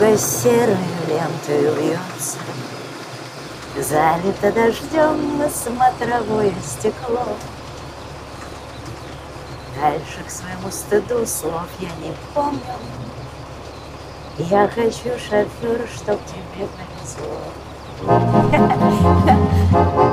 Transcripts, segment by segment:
Дорога серой лентой вьется, Залито дождем на смотровое стекло. Дальше к своему стыду слов я не помню. Я хочу, шофер, чтоб тебе повезло.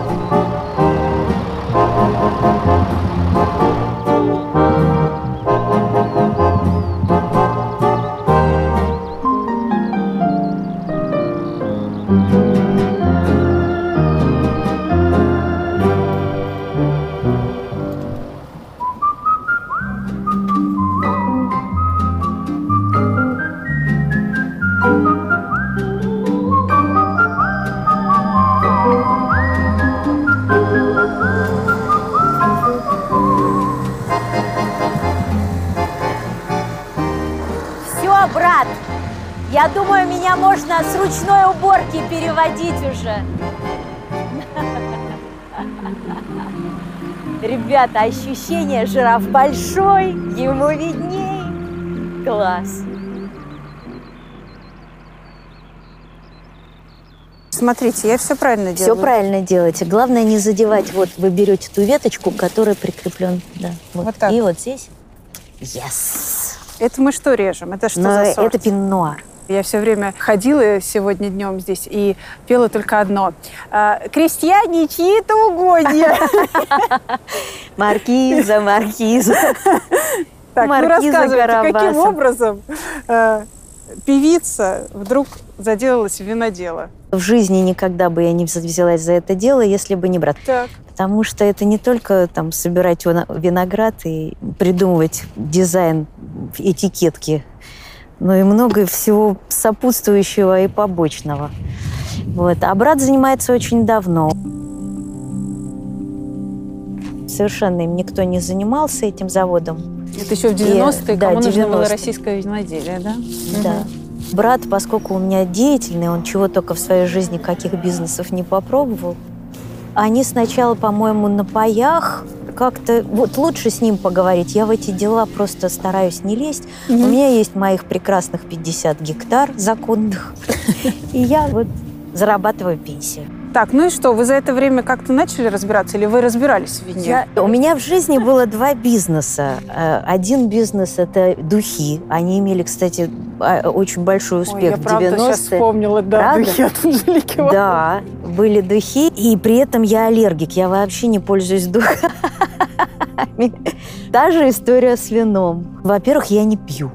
ручной уборки переводить уже. Ребята, ощущение жираф большой, ему видней. Класс. Смотрите, я все правильно Все делаю. правильно делаете. Главное не задевать. Вот вы берете ту веточку, которая прикреплен. Да, вот. Вот так. И вот здесь. Yes. Это мы что режем? Это что Но за сорт? это пино-нуар. Я все время ходила сегодня днем здесь и пела только одно. А, Крестьяне, чьи-то угодья. Маркиза, маркиза. Так, ну Маркиза рассказывайте, каким образом э, певица вдруг заделалась в винодело? В жизни никогда бы я не взялась за это дело, если бы не брат. Так. Потому что это не только там собирать виноград и придумывать дизайн этикетки, но и много всего сопутствующего и побочного. Вот. А брат занимается очень давно. Совершенно им никто не занимался этим заводом. Это еще в И, 90-е, да, кому нужно было 90-е. российское виноделие, да? Да. Брат, поскольку у меня деятельный, он чего только в своей жизни, каких бизнесов не попробовал. Они сначала, по-моему, на паях как-то... Вот лучше с ним поговорить. Я в эти дела просто стараюсь не лезть. У меня есть моих прекрасных 50 гектар законных. И я вот зарабатываю пенсию. Так, ну и что, вы за это время как-то начали разбираться или вы разбирались в вине? Я- У меня в жизни было два бизнеса. Э, Один бизнес – это духи. Они имели, кстати, очень большой Ой, успех я в правда 90-е. сейчас вспомнила, да, Правда? духи от Анжелики. Да, были духи, и при этом я аллергик. Я вообще не пользуюсь духами. Та же история с вином. Во-первых, я не пью.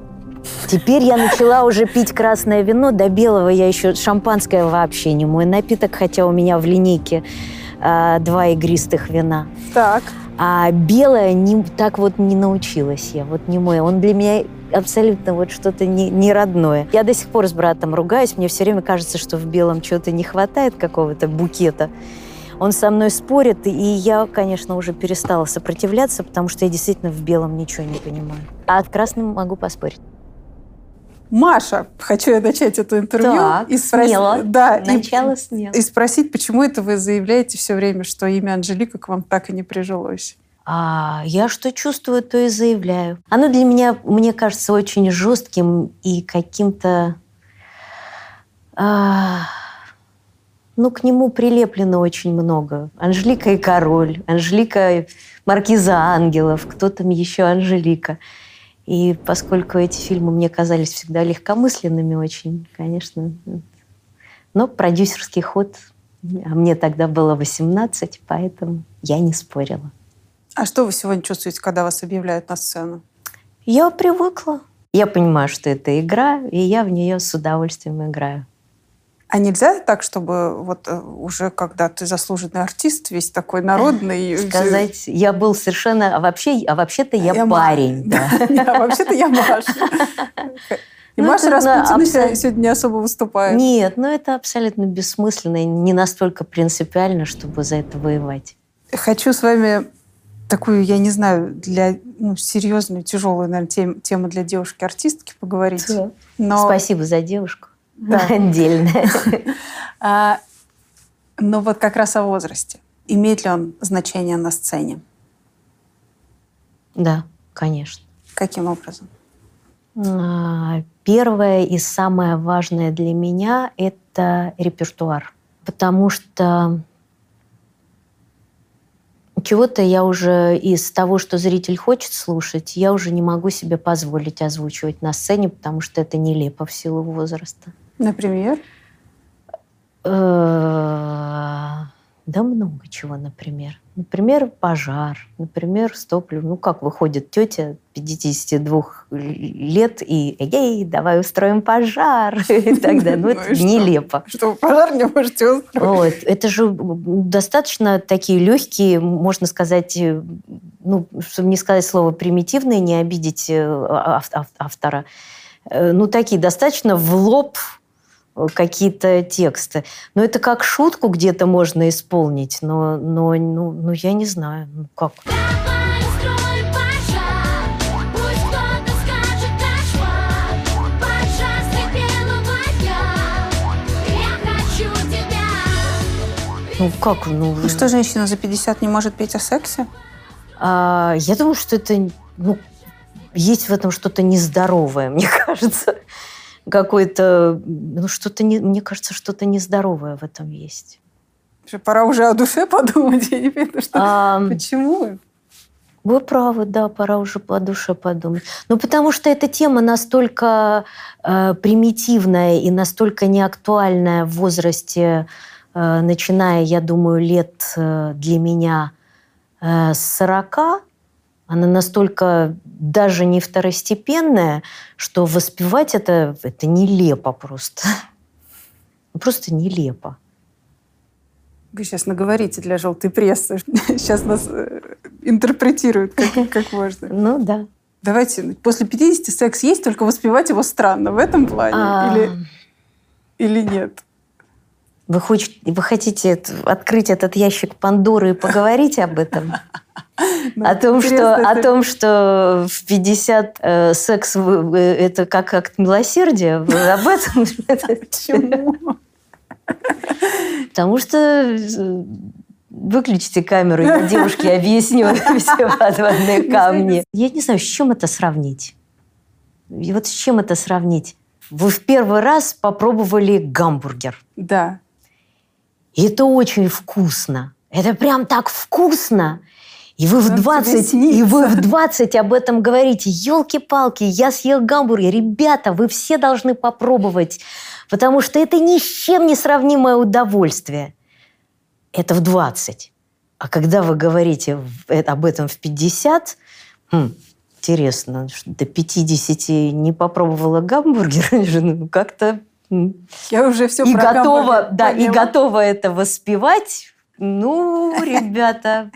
Теперь я начала уже пить красное вино. До белого я еще... Шампанское вообще не мой напиток, хотя у меня в линейке а, два игристых вина. Так, А белое не, так вот не научилась я. Вот не мой. Он для меня абсолютно вот что-то не, не родное. Я до сих пор с братом ругаюсь. Мне все время кажется, что в белом чего-то не хватает, какого-то букета. Он со мной спорит, и я, конечно, уже перестала сопротивляться, потому что я действительно в белом ничего не понимаю. А в красном могу поспорить. Маша, хочу я начать это интервью Так, и спросить, смело. да, и- Начало смело. и спросить, почему это вы заявляете все время, что имя Анжелика к вам так и не прижилось. А я что чувствую, то и заявляю. Оно для меня, мне кажется, очень жестким и каким-то... а, ну, к нему прилеплено очень много. Анжелика и король, Анжелика маркиза ангелов, кто там еще Анжелика. И поскольку эти фильмы мне казались всегда легкомысленными очень, конечно. Но продюсерский ход, а мне тогда было 18, поэтому я не спорила. А что вы сегодня чувствуете, когда вас объявляют на сцену? Я привыкла. Я понимаю, что это игра, и я в нее с удовольствием играю. А нельзя так, чтобы вот э, уже когда ты заслуженный артист, весь такой народный... Сказать, я был совершенно... А вообще, а вообще-то я, Я парень. да. А Вообще-то я Маша. И Ну, Маша Распутина абсо- сегодня не особо выступает. Нет, ну это абсолютно бессмысленно и не настолько принципиально, чтобы за это воевать. Хочу с вами такую, я не знаю, для ну, серьезную, тяжелую, наверное, тем- тему для девушки-артистки поговорить. Но, Спасибо за девушку. Да. Отдельно. а, но вот как раз о возрасте. Имеет ли он значение на сцене? Да, конечно. Каким образом? А, Первое и самое важное для меня – это репертуар. Потому что чего-то я уже из того, что зритель хочет слушать, я уже не могу себе позволить озвучивать на сцене, потому что это нелепо в силу возраста. Например? Да много чего, например. Например, пожар, например, стоплю. Ну, как выходит тетя 52 лет и «Эй, давай устроим пожар» и так далее. Ну, это ну нелепо. Что, пожар не можете устроить? Это же достаточно такие легкие, можно сказать, э, ну, чтобы не сказать слово примитивные, не обидеть э, автора, э, ну, такие достаточно в лоб какие-то тексты. Но это как шутку где-то можно исполнить, но, но ну, ну я не знаю, ну как. Ну как? Ну, ну что, женщина за 50 не может петь о сексе? А, я думаю, что это ну, есть в этом что-то нездоровое, мне кажется какой-то, ну что-то, не, мне кажется, что-то нездоровое в этом есть. Пора уже о душе подумать, я не понимаю, что, а, почему? Вы правы, да, пора уже по душе подумать. Ну, потому что эта тема настолько э, примитивная и настолько неактуальная в возрасте, э, начиная, я думаю, лет э, для меня э, с 40, она настолько даже не второстепенная, что воспевать это, это нелепо просто. Просто нелепо. Вы сейчас наговорите для желтой прессы. Сейчас нас э, интерпретируют как, как можно. Ну да. Давайте, после 50 секс есть, только воспевать его странно в этом плане а... или, или нет? Вы, хоч, вы хотите открыть этот ящик Пандоры и поговорить об этом? О, том, что, о том, что в 50 э, секс это как акт милосердия. Об этом? Почему? Потому что э, выключите камеру, я девушке объясню все подводные камни. Я не знаю, с чем это сравнить. И вот с чем это сравнить? Вы в первый раз попробовали гамбургер. Да. И это очень вкусно. Это прям так вкусно. И вы, в 20, и вы в 20 об этом говорите. Елки-палки, я съел гамбургер. Ребята, вы все должны попробовать. Потому что это ни с чем не сравнимое удовольствие. Это в 20. А когда вы говорите об этом в 50, хм, интересно, до 50 не попробовала гамбургер, ну, как-то я уже все и готова, да, и готова это воспевать. Ну, ребята,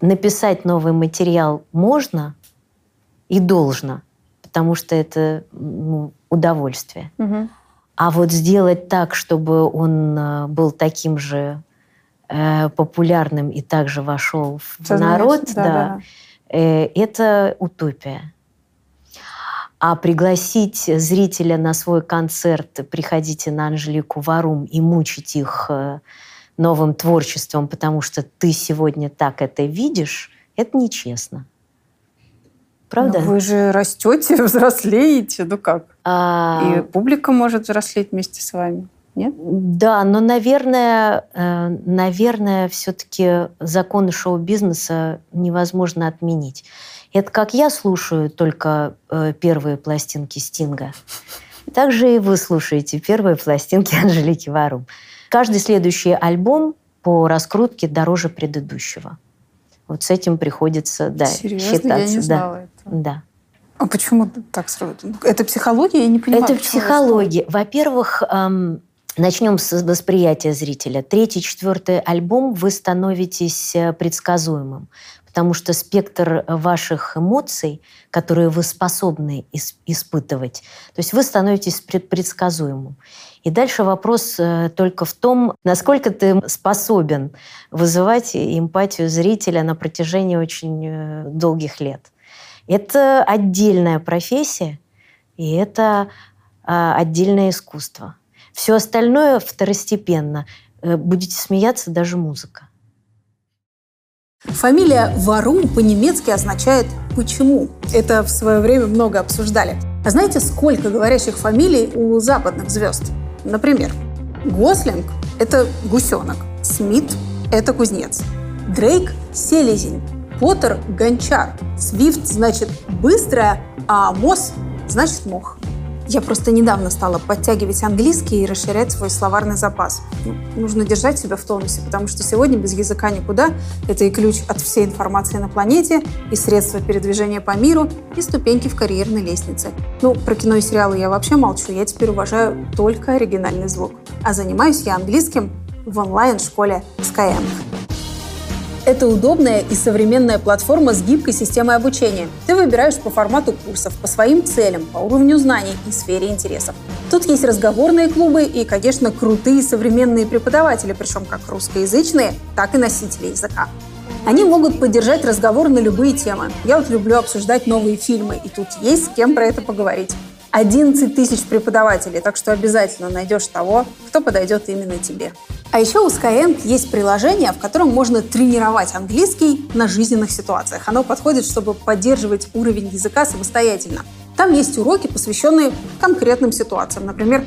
написать новый материал можно и должно, потому что это ну, удовольствие. Угу. А вот сделать так, чтобы он э, был таким же э, популярным и также вошел в Сознание, народ, да, да, да. Э, это утопия. А пригласить зрителя на свой концерт, приходите на Анжелику Варум и мучить их новым творчеством, потому что ты сегодня так это видишь, это нечестно. Правда? Но вы же растете, взрослеете, ну как? А... И публика может взрослеть вместе с вами. Нет? Да, но, наверное, э, наверное, все-таки законы шоу-бизнеса невозможно отменить. Это как я слушаю только э, первые пластинки Стинга, так же и вы слушаете первые пластинки Анжелики Варум. Каждый следующий альбом по раскрутке дороже предыдущего. Вот с этим приходится да, Серьезно? считаться. Я не знала да. этого. Да. А почему так сработано? Это психология? Я не понимаю. Это психология. Во-первых, эм, начнем с восприятия зрителя. Третий, четвертый альбом вы становитесь э, предсказуемым потому что спектр ваших эмоций, которые вы способны испытывать, то есть вы становитесь предсказуемым. И дальше вопрос э, только в том, насколько ты способен вызывать эмпатию зрителя на протяжении очень э, долгих лет. Это отдельная профессия, и это а, отдельное искусство. Все остальное второстепенно. Э, будете смеяться, даже музыка. Фамилия Варум по-немецки означает «почему». Это в свое время много обсуждали. А знаете, сколько говорящих фамилий у западных звезд? Например, Гослинг – это гусенок, Смит – это кузнец, Дрейк – селезень, Поттер – гончар, Свифт – значит быстрая, а Мосс – значит мох. Я просто недавно стала подтягивать английский и расширять свой словарный запас. Ну, нужно держать себя в тонусе, потому что сегодня без языка никуда. Это и ключ от всей информации на планете, и средства передвижения по миру, и ступеньки в карьерной лестнице. Ну, про кино и сериалы я вообще молчу, я теперь уважаю только оригинальный звук. А занимаюсь я английским в онлайн-школе Skyeng. Это удобная и современная платформа с гибкой системой обучения. Ты выбираешь по формату курсов, по своим целям, по уровню знаний и сфере интересов. Тут есть разговорные клубы и, конечно, крутые современные преподаватели, причем как русскоязычные, так и носители языка. Они могут поддержать разговор на любые темы. Я вот люблю обсуждать новые фильмы, и тут есть с кем про это поговорить. 11 тысяч преподавателей, так что обязательно найдешь того, кто подойдет именно тебе. А еще у Skyeng есть приложение, в котором можно тренировать английский на жизненных ситуациях. Оно подходит, чтобы поддерживать уровень языка самостоятельно. Там есть уроки, посвященные конкретным ситуациям. Например,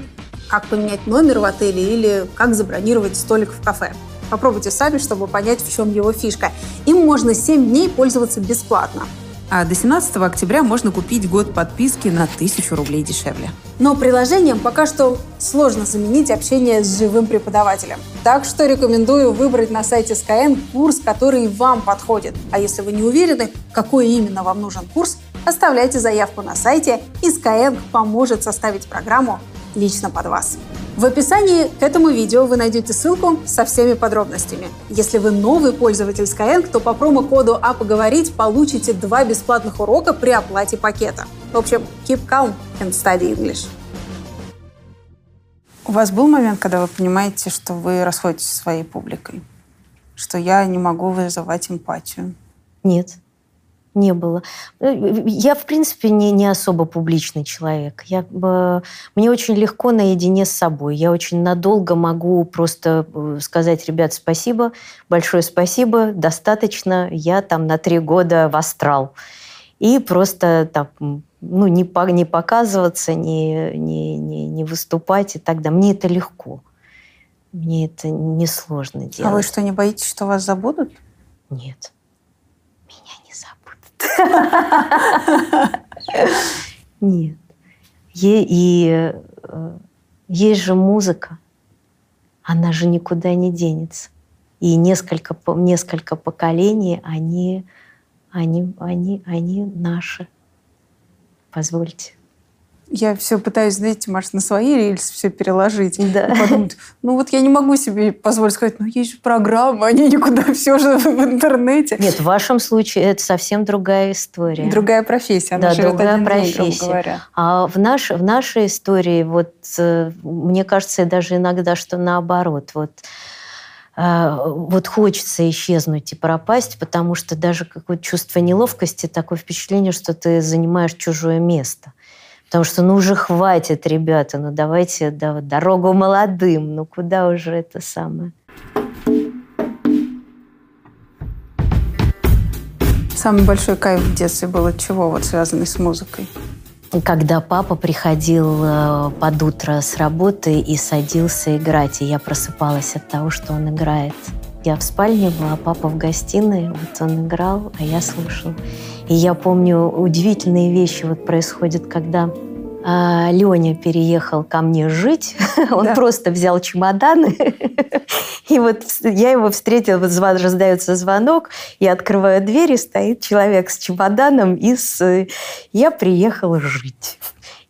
как поменять номер в отеле или как забронировать столик в кафе. Попробуйте сами, чтобы понять, в чем его фишка. Им можно 7 дней пользоваться бесплатно а до 17 октября можно купить год подписки на 1000 рублей дешевле. Но приложением пока что сложно заменить общение с живым преподавателем. Так что рекомендую выбрать на сайте Skyeng курс, который вам подходит. А если вы не уверены, какой именно вам нужен курс, оставляйте заявку на сайте, и Skyeng поможет составить программу лично под вас. В описании к этому видео вы найдете ссылку со всеми подробностями. Если вы новый пользователь Skyeng, то по промокоду «А поговорить» получите два бесплатных урока при оплате пакета. В общем, keep calm and study English. У вас был момент, когда вы понимаете, что вы расходитесь со своей публикой? Что я не могу вызывать эмпатию? Нет не было. Э, я, в принципе, не, не особо публичный человек. Я, э, мне очень легко наедине с собой. Я очень надолго могу просто э, сказать, ребят, спасибо, большое спасибо, достаточно, я там на три года в астрал. И просто там, ну, не, не показываться, не, не, не, не выступать и так далее. Мне это легко. Мне это несложно делать. А вы что, не боитесь, что вас забудут? Нет. Нет. И э, есть же музыка, она же никуда не денется. И несколько, несколько поколений, они, они, они, они наши. Позвольте я все пытаюсь, знаете, Маш, на свои рельсы все переложить. Да. И подумать, ну вот я не могу себе позволить сказать, ну есть же программы, они никуда все же в интернете. Нет, в вашем случае это совсем другая история. Другая профессия, она да, другая профессия. День, а в, наш, в нашей истории, вот э, мне кажется, даже иногда, что наоборот, вот э, вот хочется исчезнуть и пропасть, потому что даже какое-то чувство неловкости, такое впечатление, что ты занимаешь чужое место. Потому что, ну уже хватит, ребята, ну давайте да, дорогу молодым, ну куда уже это самое. Самый большой кайф в детстве был от чего, вот связанный с музыкой? Когда папа приходил э, под утро с работы и садился играть, и я просыпалась от того, что он играет. Я в спальне была, папа в гостиной, вот он играл, а я слушала. И я помню, удивительные вещи вот происходят, когда а, Леня переехал ко мне жить. Он да. просто взял чемоданы. И вот я его встретила, вот звон, раздается звонок, я открываю дверь, и стоит человек с чемоданом, и с... я приехала жить.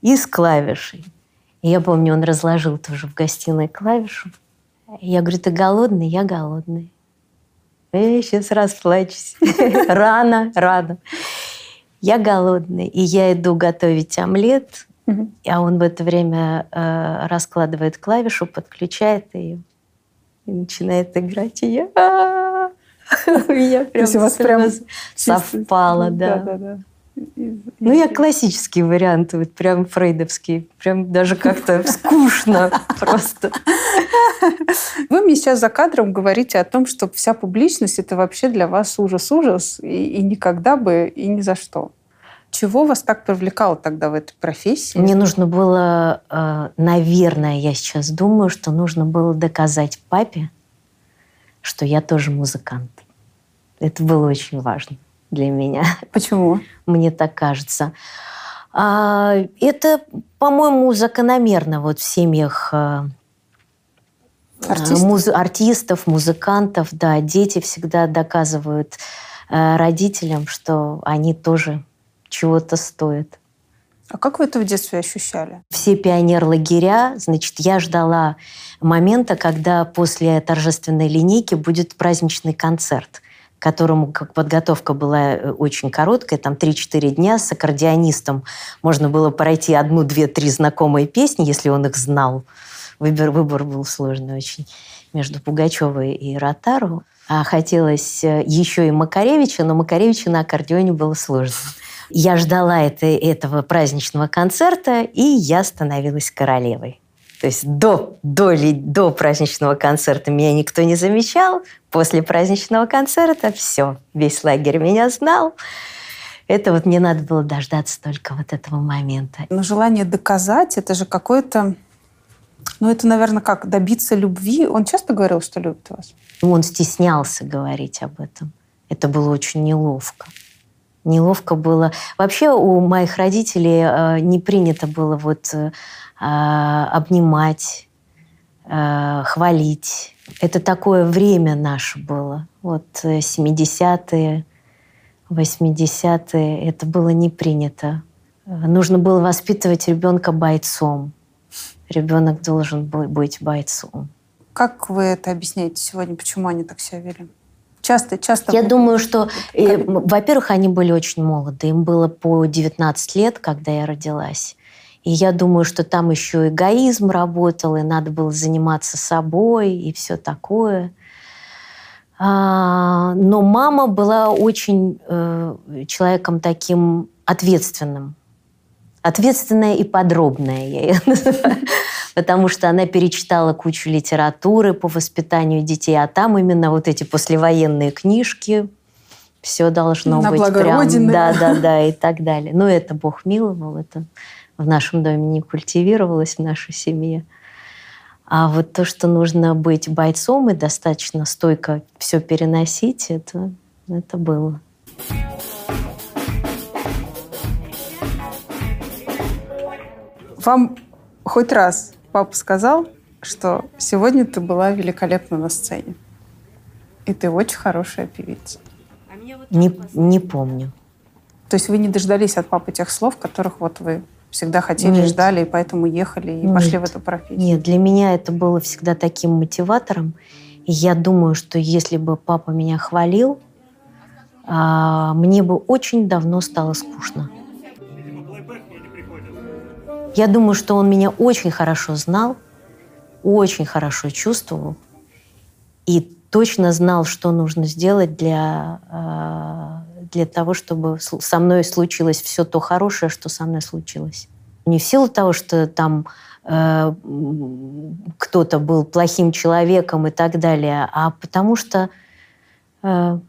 И с клавишей. И я помню, он разложил тоже в гостиной клавишу. Я говорю, ты голодный? Я голодный. Я сейчас расплачусь. Рано, рано. Я голодный, и я иду готовить омлет. А он в это время э, раскладывает клавишу, подключает ее и начинает играть. И я... Меня прям у вас прям совпало, да. Ну, я классический вариант, вот прям фрейдовский. Прям даже как-то скучно просто. Вы мне сейчас за кадром говорите о том, что вся публичность – это вообще для вас ужас-ужас, и, и никогда бы, и ни за что. Чего вас так привлекало тогда в этой профессии? Мне нужно было, э, наверное, я сейчас думаю, что нужно было доказать папе, что я тоже музыкант. Это было очень важно для меня. Почему? Мне так кажется. А, это, по-моему, закономерно вот в семьях э, Артистов? муз- артистов, музыкантов. Да, дети всегда доказывают родителям, что они тоже чего-то стоят. А как вы это в детстве ощущали? Все пионер-лагеря, значит, я ждала момента, когда после торжественной линейки будет праздничный концерт, которому как подготовка была э, очень короткая, там 3-4 дня с аккордеонистом можно было пройти одну, две, три знакомые песни, если он их знал. Выбор, выбор был сложный очень между Пугачевой и Ротару. А хотелось э, еще и Макаревича, но Макаревича на аккордеоне было сложно. Я ждала это, этого праздничного концерта, и я становилась королевой. То есть до, до, до праздничного концерта меня никто не замечал. После праздничного концерта все, весь лагерь меня знал. Это вот мне надо было дождаться только вот этого момента. Но желание доказать, это же какое-то... Ну, это, наверное, как добиться любви. Он часто говорил, что любит вас? Он стеснялся говорить об этом. Это было очень неловко. Неловко было. Вообще у моих родителей э, не принято было вот э, обнимать, э, хвалить. Это такое время наше было. Вот э, 70-е, 80-е. Это было не принято. Нужно было воспитывать ребенка бойцом. Ребенок должен был быть бойцом. Как вы это объясняете сегодня? Почему они так себя вели? Часто, часто... Я думаю, что, э, во-первых, они были очень молоды. Им было по 19 лет, когда я родилась. И я думаю, что там еще эгоизм работал, и надо было заниматься собой, и все такое. А, но мама была очень э, человеком таким ответственным. Ответственная и подробная, я ее называю. Потому что она перечитала кучу литературы по воспитанию детей, а там именно вот эти послевоенные книжки, все должно На быть прям... Родины. Да, да, да, и так далее. Но это Бог миловал, это в нашем доме не культивировалось, в нашей семье. А вот то, что нужно быть бойцом и достаточно стойко все переносить, это, это было. Вам хоть раз папа сказал, что сегодня ты была великолепна на сцене. И ты очень хорошая певица. Не, не помню. То есть вы не дождались от папы тех слов, которых вот вы всегда хотели, Нет. ждали, и поэтому ехали и Нет. пошли в эту профессию. Нет, для меня это было всегда таким мотиватором. И я думаю, что если бы папа меня хвалил, а, мне бы очень давно стало скучно. Я думаю, что он меня очень хорошо знал, очень хорошо чувствовал и точно знал, что нужно сделать для, а, для того, чтобы со мной случилось все то хорошее, что со мной случилось. Не в силу того, что там э, кто-то был плохим человеком и так далее, а потому что э,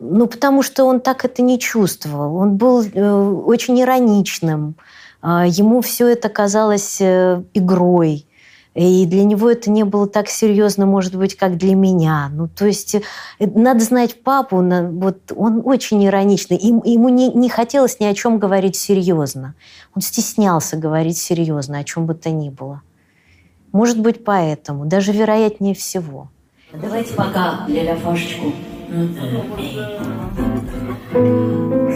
ну, потому что он так это не чувствовал. Он был э, очень ироничным. А, ему все это казалось э, игрой. И для него это не было так серьезно, может быть, как для меня. Ну, то есть э, надо знать папу, вот он очень ироничный. Ему не, не хотелось ни о чем говорить серьезно. Он стеснялся говорить серьезно, о чем бы то ни было. Может быть, поэтому, даже вероятнее всего. Давайте пока Ляля фашечку.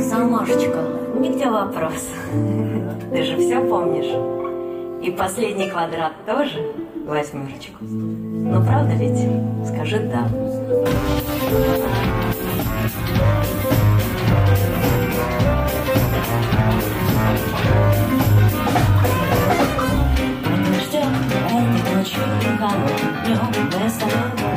Самашечка, нигде вопрос. Ты же все помнишь. И последний квадрат тоже восьмерочку. Ну, правда ведь? Скажи «да». Ждем этой ночью днем Мы с тобой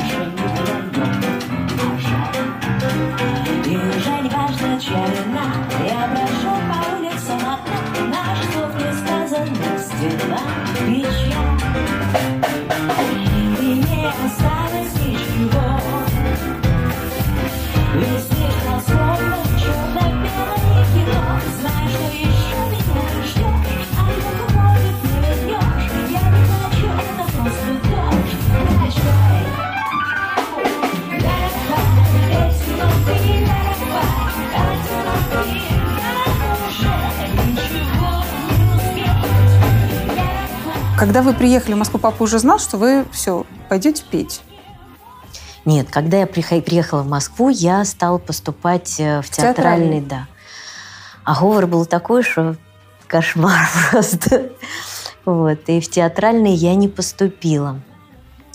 когда вы приехали в Москву, папа уже знал, что вы все, пойдете петь? Нет, когда я приехала в Москву, я стала поступать э, в театральный, Театральный. да. А говор был такой, что кошмар просто. Вот. И в театральный я не поступила.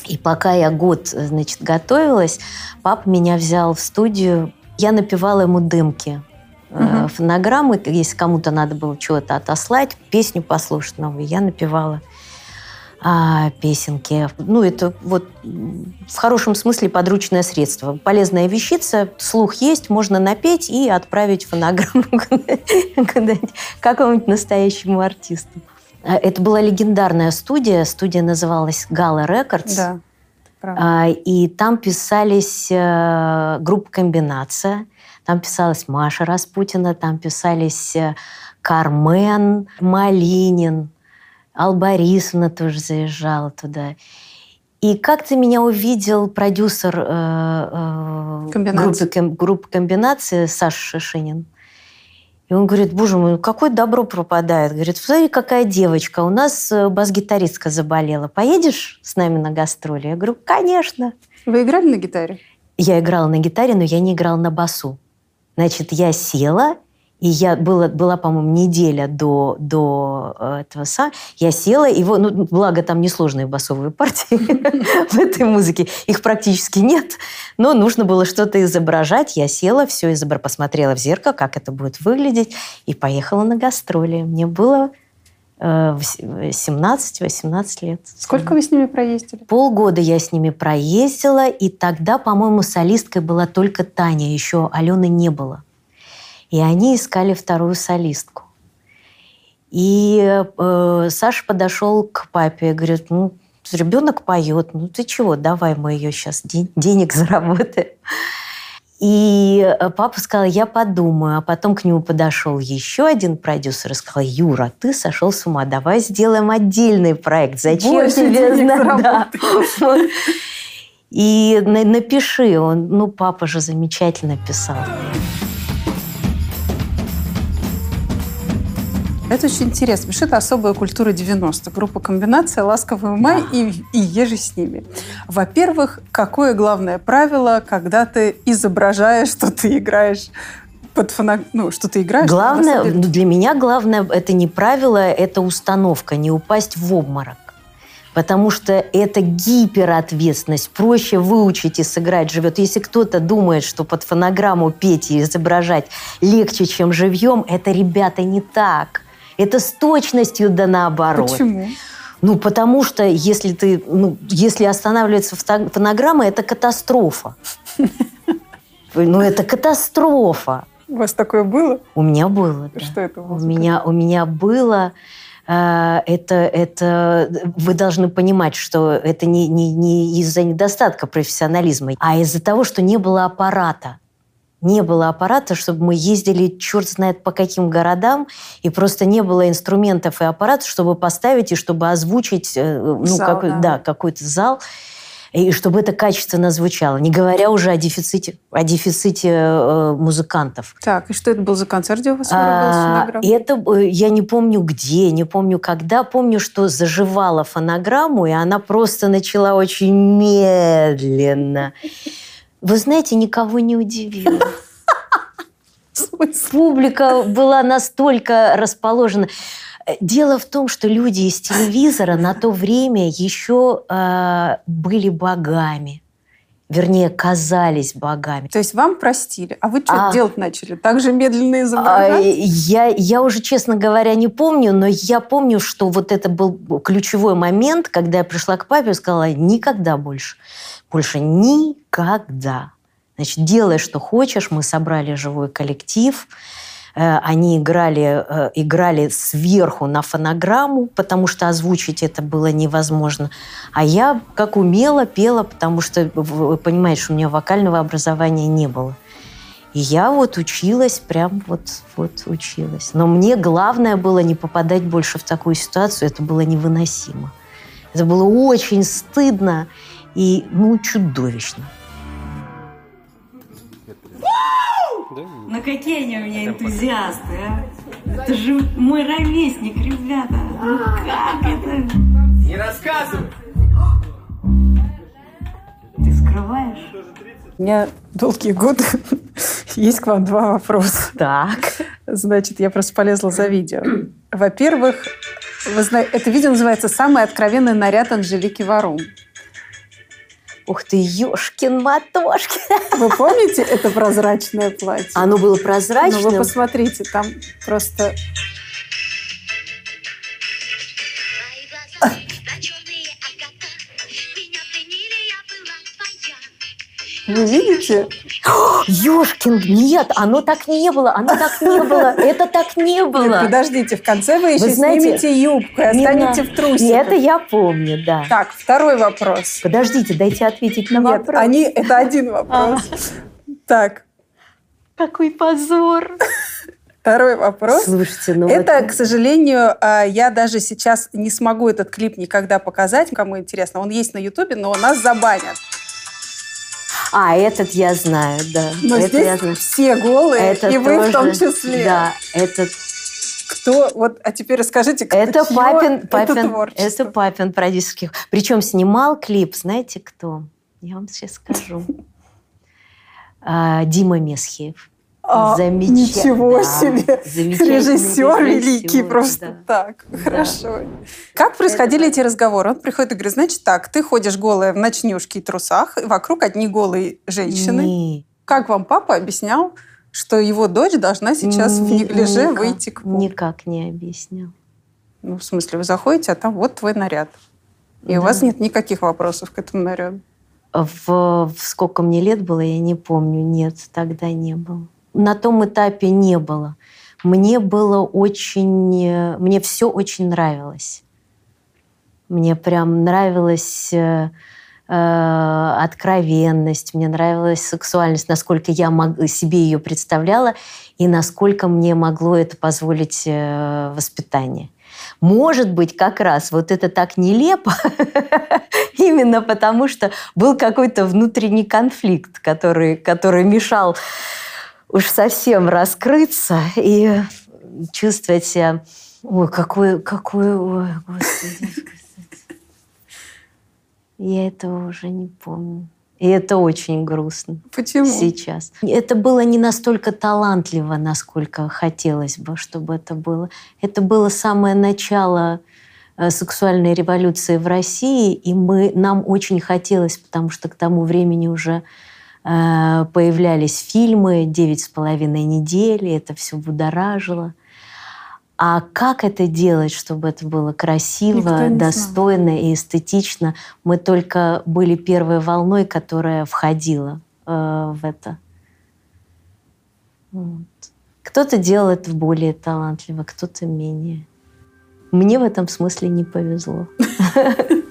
И пока я год, значит, готовилась, папа меня взял в студию. Я напевала ему дымки. э. Фонограммы, если кому-то надо было чего-то отослать, песню послушать новую, я напевала а, песенки. Ну, это вот в хорошем смысле подручное средство. Полезная вещица, слух есть, можно напеть и отправить фонограмму какому-нибудь настоящему артисту. А, Это была легендарная студия. Студия называлась Гала Рекордс. Да. правда. А, И там писались э, группа «Комбинация», там писалась Маша Распутина, там писались э, Кармен, Малинин, Алла Борисовна тоже заезжала туда. И как-то меня увидел продюсер э, э, «Комбинации». группы, группы «Комбинации» Саша Шишинин. И он говорит, боже мой, ну какое добро пропадает. Говорит, смотри, какая девочка, у нас э, бас-гитаристка заболела. Поедешь с нами на гастроли? Я говорю, конечно. Вы играли на гитаре? Я играла на гитаре, но я не играла на басу. Значит, я села, и я была, была по-моему, неделя до, до э, этого са. Я села, его, ну, благо там несложные басовые партии в этой музыке. Их практически нет, но нужно было что-то изображать. Я села, все изображала, посмотрела в зеркало, как это будет выглядеть, и поехала на гастроли. Мне было э, вс- 17-18 лет. Сколько вы с ними проездили? Полгода я с ними проездила, и тогда, по-моему, солисткой была только Таня, еще Алены не было. И они искали вторую солистку. И э, Саша подошел к папе и говорит, ну, ребенок поет, ну ты чего, давай мы ее сейчас денег заработаем. И э, папа сказал, я подумаю. А потом к нему подошел еще один продюсер и сказал, Юра, ты сошел с ума, давай сделаем отдельный проект. Зачем Больше тебе знать? Да. И на- напиши. Он, ну, папа же замечательно писал. Это очень интересно, что это особая культура 90-х. Группа «Комбинация», «Ласковый май» и, и «Ежи с ними». Во-первых, какое главное правило, когда ты изображаешь, что ты играешь под фоног... ну, что ты играешь? Главное, деле- ну, для меня главное, это не правило, это установка, не упасть в обморок. Потому что это гиперответственность. Проще выучить и сыграть живет. Если кто-то думает, что под фонограмму петь и изображать легче, чем живьем, это, ребята, не так. Это с точностью да наоборот. Почему? Ну, потому что если ты, ну, если останавливается фонограмма, это катастрофа. Ну, это катастрофа. У вас такое было? У меня было, да. Что это у У меня, у меня было... э, Это, это вы должны понимать, что это не, не, не из-за недостатка профессионализма, а из-за того, что не было аппарата. Не было аппарата, чтобы мы ездили черт знает по каким городам, и просто не было инструментов и аппаратов, чтобы поставить и чтобы озвучить э, ну, Зал, какой- да. да, какой-то зал, и чтобы это качественно звучало. Не говоря уже о дефиците, о дефиците э, музыкантов. Так, и что это был за концерт, где у вас А? Это э, я не помню где, не помню когда. Помню, что заживала фонограмму, и она просто начала очень медленно. Вы знаете, никого не удивило. Публика была настолько расположена. Дело в том, что люди из телевизора на то время еще э, были богами. Вернее, казались богами. То есть вам простили, а вы что А. делать начали? Так же медленно А, изображать? Я, я уже, честно говоря, не помню, но я помню, что вот это был ключевой момент, когда я пришла к папе и сказала, никогда больше. Больше никогда. Значит, делай, что хочешь. Мы собрали живой коллектив. Э, Они играли, э, играли сверху на фонограмму, потому что озвучить это было невозможно. А я, как умела, пела, потому что, что у меня вокального образования не было. И я вот училась, прям вот, вот училась. Но мне главное было не попадать больше в такую ситуацию. Это было невыносимо. Это было очень стыдно и, ну, чудовищно. Ну какие они у меня энтузиасты, а? Это же мой ровесник, ребята. Ну как это? Не рассказывай! Ты скрываешь? У меня долгие годы есть к вам два вопроса. Так. Значит, я просто полезла за видео. Во-первых, вы знаете, это видео называется «Самый откровенный наряд Анжелики Варум». Ух ты, ёшкин матошкин. Вы помните это прозрачное платье? Оно было Ну, прозрачным? вы посмотрите, там просто... Вы видите? Ёшкин, нет, оно так не было, оно так не было, это так не Нет, было. подождите, в конце вы еще знаете, снимете юбку и Не останете на- в трусиках. Это я помню, да. Так, второй вопрос. Подождите, дайте ответить на Нет, вопрос. они, это один вопрос. Так, Какой позор. второй вопрос. Слушайте, ну Это, вот- к сожалению, а, я даже сейчас не смогу этот клип никогда показать, кому интересно. Он есть на Ютубе, но нас забанят. А, этот я знаю, да. Но это я здесь знаю. все голые, Это и вы в том числе. Да, это, Кто, вот, а теперь расскажите, кто, это, чье папин, это папин, творчество? это папин продюсерский. Причем снимал клип, знаете кто? Я вам сейчас скажу. А, Дима Месхиев. А, Замечательно. Ничего Да, себе! Режиссер великий просто да. так. Хорошо. Как происходили эти разговоры? Он приходит и говорит, значит так, ты ходишь голая в ночнушке и трусах, и вокруг одни голые женщины. Не, Как вам папа объяснял, что его дочь должна сейчас в ни- неглиже никак- выйти к публике? Никак не объяснял. Ну, в смысле, вы заходите, а там вот твой наряд. И у Да. вас нет никаких вопросов к этому наряду. В, в сколько мне лет было, я не помню. Нет, тогда не было. На том этапе не было. Мне было очень... э, Мне все очень нравилось. Мне прям нравилась э, э, откровенность, мне нравилась сексуальность, насколько я мог- себе ее представляла и насколько мне могло это позволить воспитание. Может быть, как раз вот это так нелепо, именно потому что был какой-то внутренний конфликт, который, который мешал уж совсем раскрыться и чувствовать себя... Ой, какой, какой, ой, господи. Я этого уже не помню. И это очень грустно Почему? сейчас. Это было не настолько талантливо, насколько хотелось бы, чтобы это было. Это было самое начало э, сексуальной революции в России, и мы, нам очень хотелось, потому что к тому времени уже появлялись фильмы «Девять с половиной недели», это все будоражило. А как это делать, чтобы это было красиво, не знал. достойно и эстетично? Мы только были первой волной, которая входила э, в это. Вот. Кто-то делал это более талантливо, кто-то менее. Мне в этом смысле не повезло.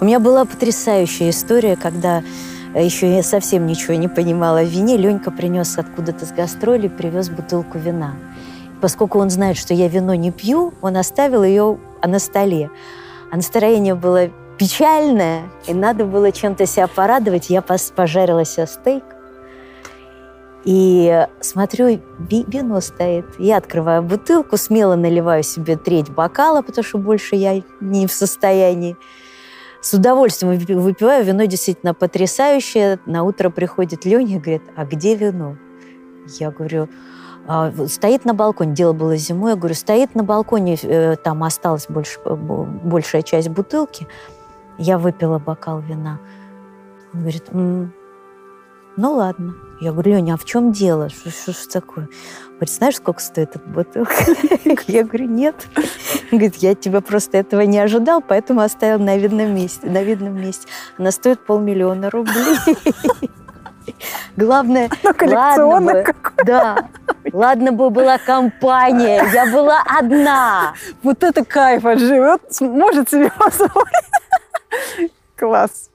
У меня была потрясающая история, когда э, еще я совсем ничего не понимала в вине. Ленька принес откуда-то с гастролей, привез бутылку вина. Поскольку он знает, что я вино не пью, он оставил ее на столе. А настроение было печальное, и надо было чем-то себя порадовать. Я пожарила себе стейк. И смотрю, ви- вино стоит. Я открываю бутылку, смело наливаю себе треть бокала, потому что больше я не в состоянии. С удовольствием выпи- выпиваю. Вино действительно потрясающее. На утро приходит Леня и говорит, а где вино? Я говорю, «А, стоит на балконе. Дело было зимой. Я говорю, стоит на балконе, э, там осталась больше, э, бо- большая часть бутылки. Я выпила бокал вина. Он говорит, «М, ну ладно. Я говорю, Леня, а в чем дело? Что ж такое? Говорит, знаешь, сколько стоит эта бутылка? Я говорю, нет. Он говорит, я от тебя просто этого не ожидал, поэтому оставил на видном месте. На видном месте. Она стоит полмиллиона рублей. Главное, Ну, ладно бы, какое. да, ладно бы была компания, я была одна. Вот это кайф отживет, может себе позволить. Класс.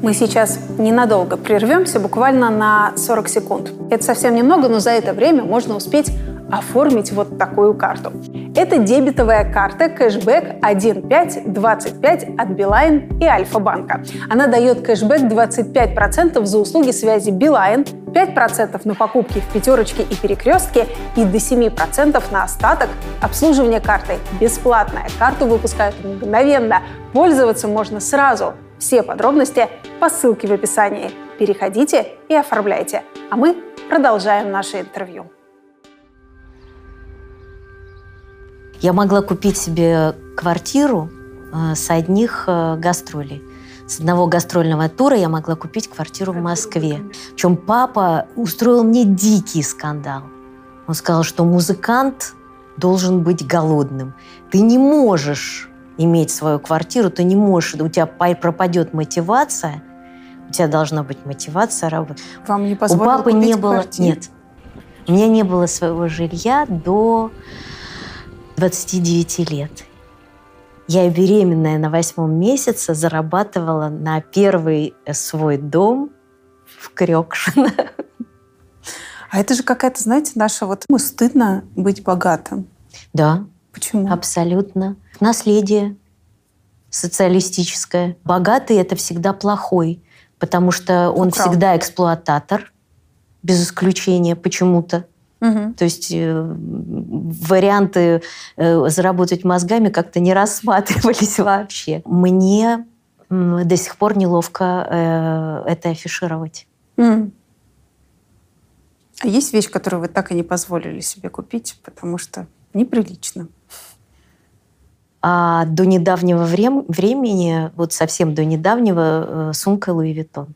Мы сейчас ненадолго прервемся, буквально на 40 секунд. Это совсем немного, но за это время можно успеть оформить вот такую карту. Это дебетовая карта кэшбэк 1.525 от Билайн и Альфа-банка. Она дает кэшбэк 25% за услуги связи Билайн, 5% на покупки в пятерочке и перекрестке и до 7% на остаток обслуживания картой. Бесплатная. Карту выпускают мгновенно. Пользоваться можно сразу. Все подробности по ссылке в описании. Переходите и оформляйте. А мы продолжаем наше интервью. Я могла купить себе квартиру э, с одних э, гастролей. С одного гастрольного тура я могла купить квартиру в Москве. Причем папа устроил мне дикий скандал. Он сказал, что музыкант должен быть голодным. Ты не можешь иметь свою квартиру, ты не можешь, у тебя пропадет мотивация, у тебя должна быть мотивация работать. Вам не У папы не было, квартиру? нет, у меня не было своего жилья до 29 лет. Я беременная на восьмом месяце зарабатывала на первый свой дом в Крёкшино. А это же какая-то, знаете, наша вот... Мы стыдно быть богатым. Да. Почему? Абсолютно. Наследие социалистическое. Богатый – это всегда плохой, потому что он Украл. всегда эксплуататор, без исключения почему-то. Угу. То есть э, варианты э, заработать мозгами как-то не рассматривались вообще. Мне м, до сих пор неловко э, это афишировать. М. А есть вещь, которую вы так и не позволили себе купить, потому что неприлично? А до недавнего врем- времени, вот совсем до недавнего, э, сумка Louis Vuitton.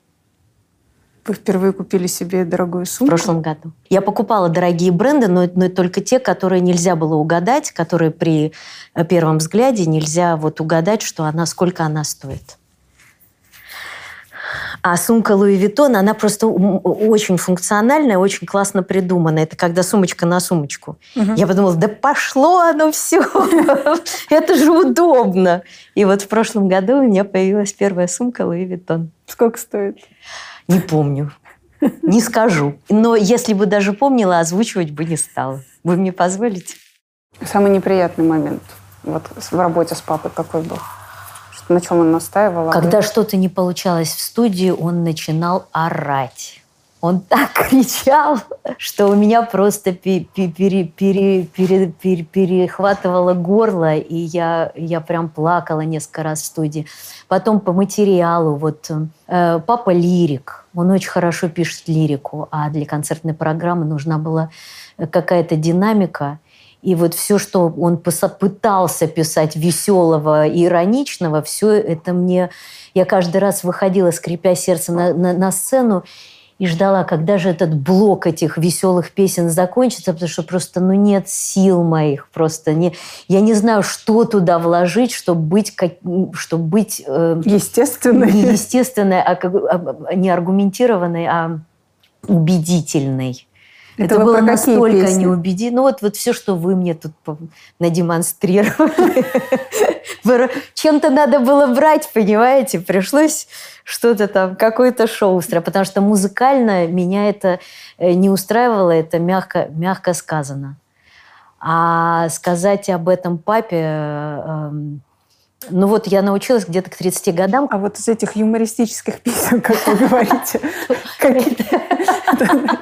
Вы впервые купили себе дорогую В сумку? прошлом году. Я покупала дорогие бренды, но, но только те, которые нельзя было угадать, которые при э, первом взгляде нельзя вот угадать, что она, сколько она стоит. А сумка Louis Vuitton, она просто очень функциональная, очень классно придумана. Это когда сумочка на сумочку. Мгм. Я подумала, да пошло оно все, это же удобно. И вот в прошлом году у меня появилась первая сумка Луи Виттон. Сколько стоит? Не помню. Не скажу. Но если бы даже помнила, озвучивать бы не стала. Вы мне позволите? Самый неприятный момент вот в работе с папой какой был? На чем он настаивал? а вы- Когда что-то не получалось в студии, он начинал орать. Он так кричал, что у меня просто пе- пе- пере- пере- пере- пере- перехватывало горло, и я, я прям плакала несколько раз в студии. Потом по материалу, вот э, папа лирик, он очень хорошо пишет лирику, а для концертной программы нужна была какая-то динамика, и вот все, что он пытался писать веселого и ироничного, все это мне... Я каждый раз выходила, скрипя сердце на, на- на сцену, и ждала, когда же этот блок этих веселых песен закончится, потому что просто ну, нет сил моих. Просто не, я не знаю, что туда вложить, чтобы быть, как, чтобы быть э, Естественно. не естественной, а, как- а- не аргументированной, а убедительной. Это Это, было настолько песни? неубедительно. Ну вот, вот все, что вы мне тут надемонстрировали. Чем-то надо было брать, понимаете? Пришлось что-то там, какое-то шоу устраивать. Потому что музыкально меня это э, не устраивало, это мягко, мягко сказано. А сказать об этом папе... э, эм, ну вот я научилась где-то к 30 годам. А вот из этих юмористических песен, как вы говорите,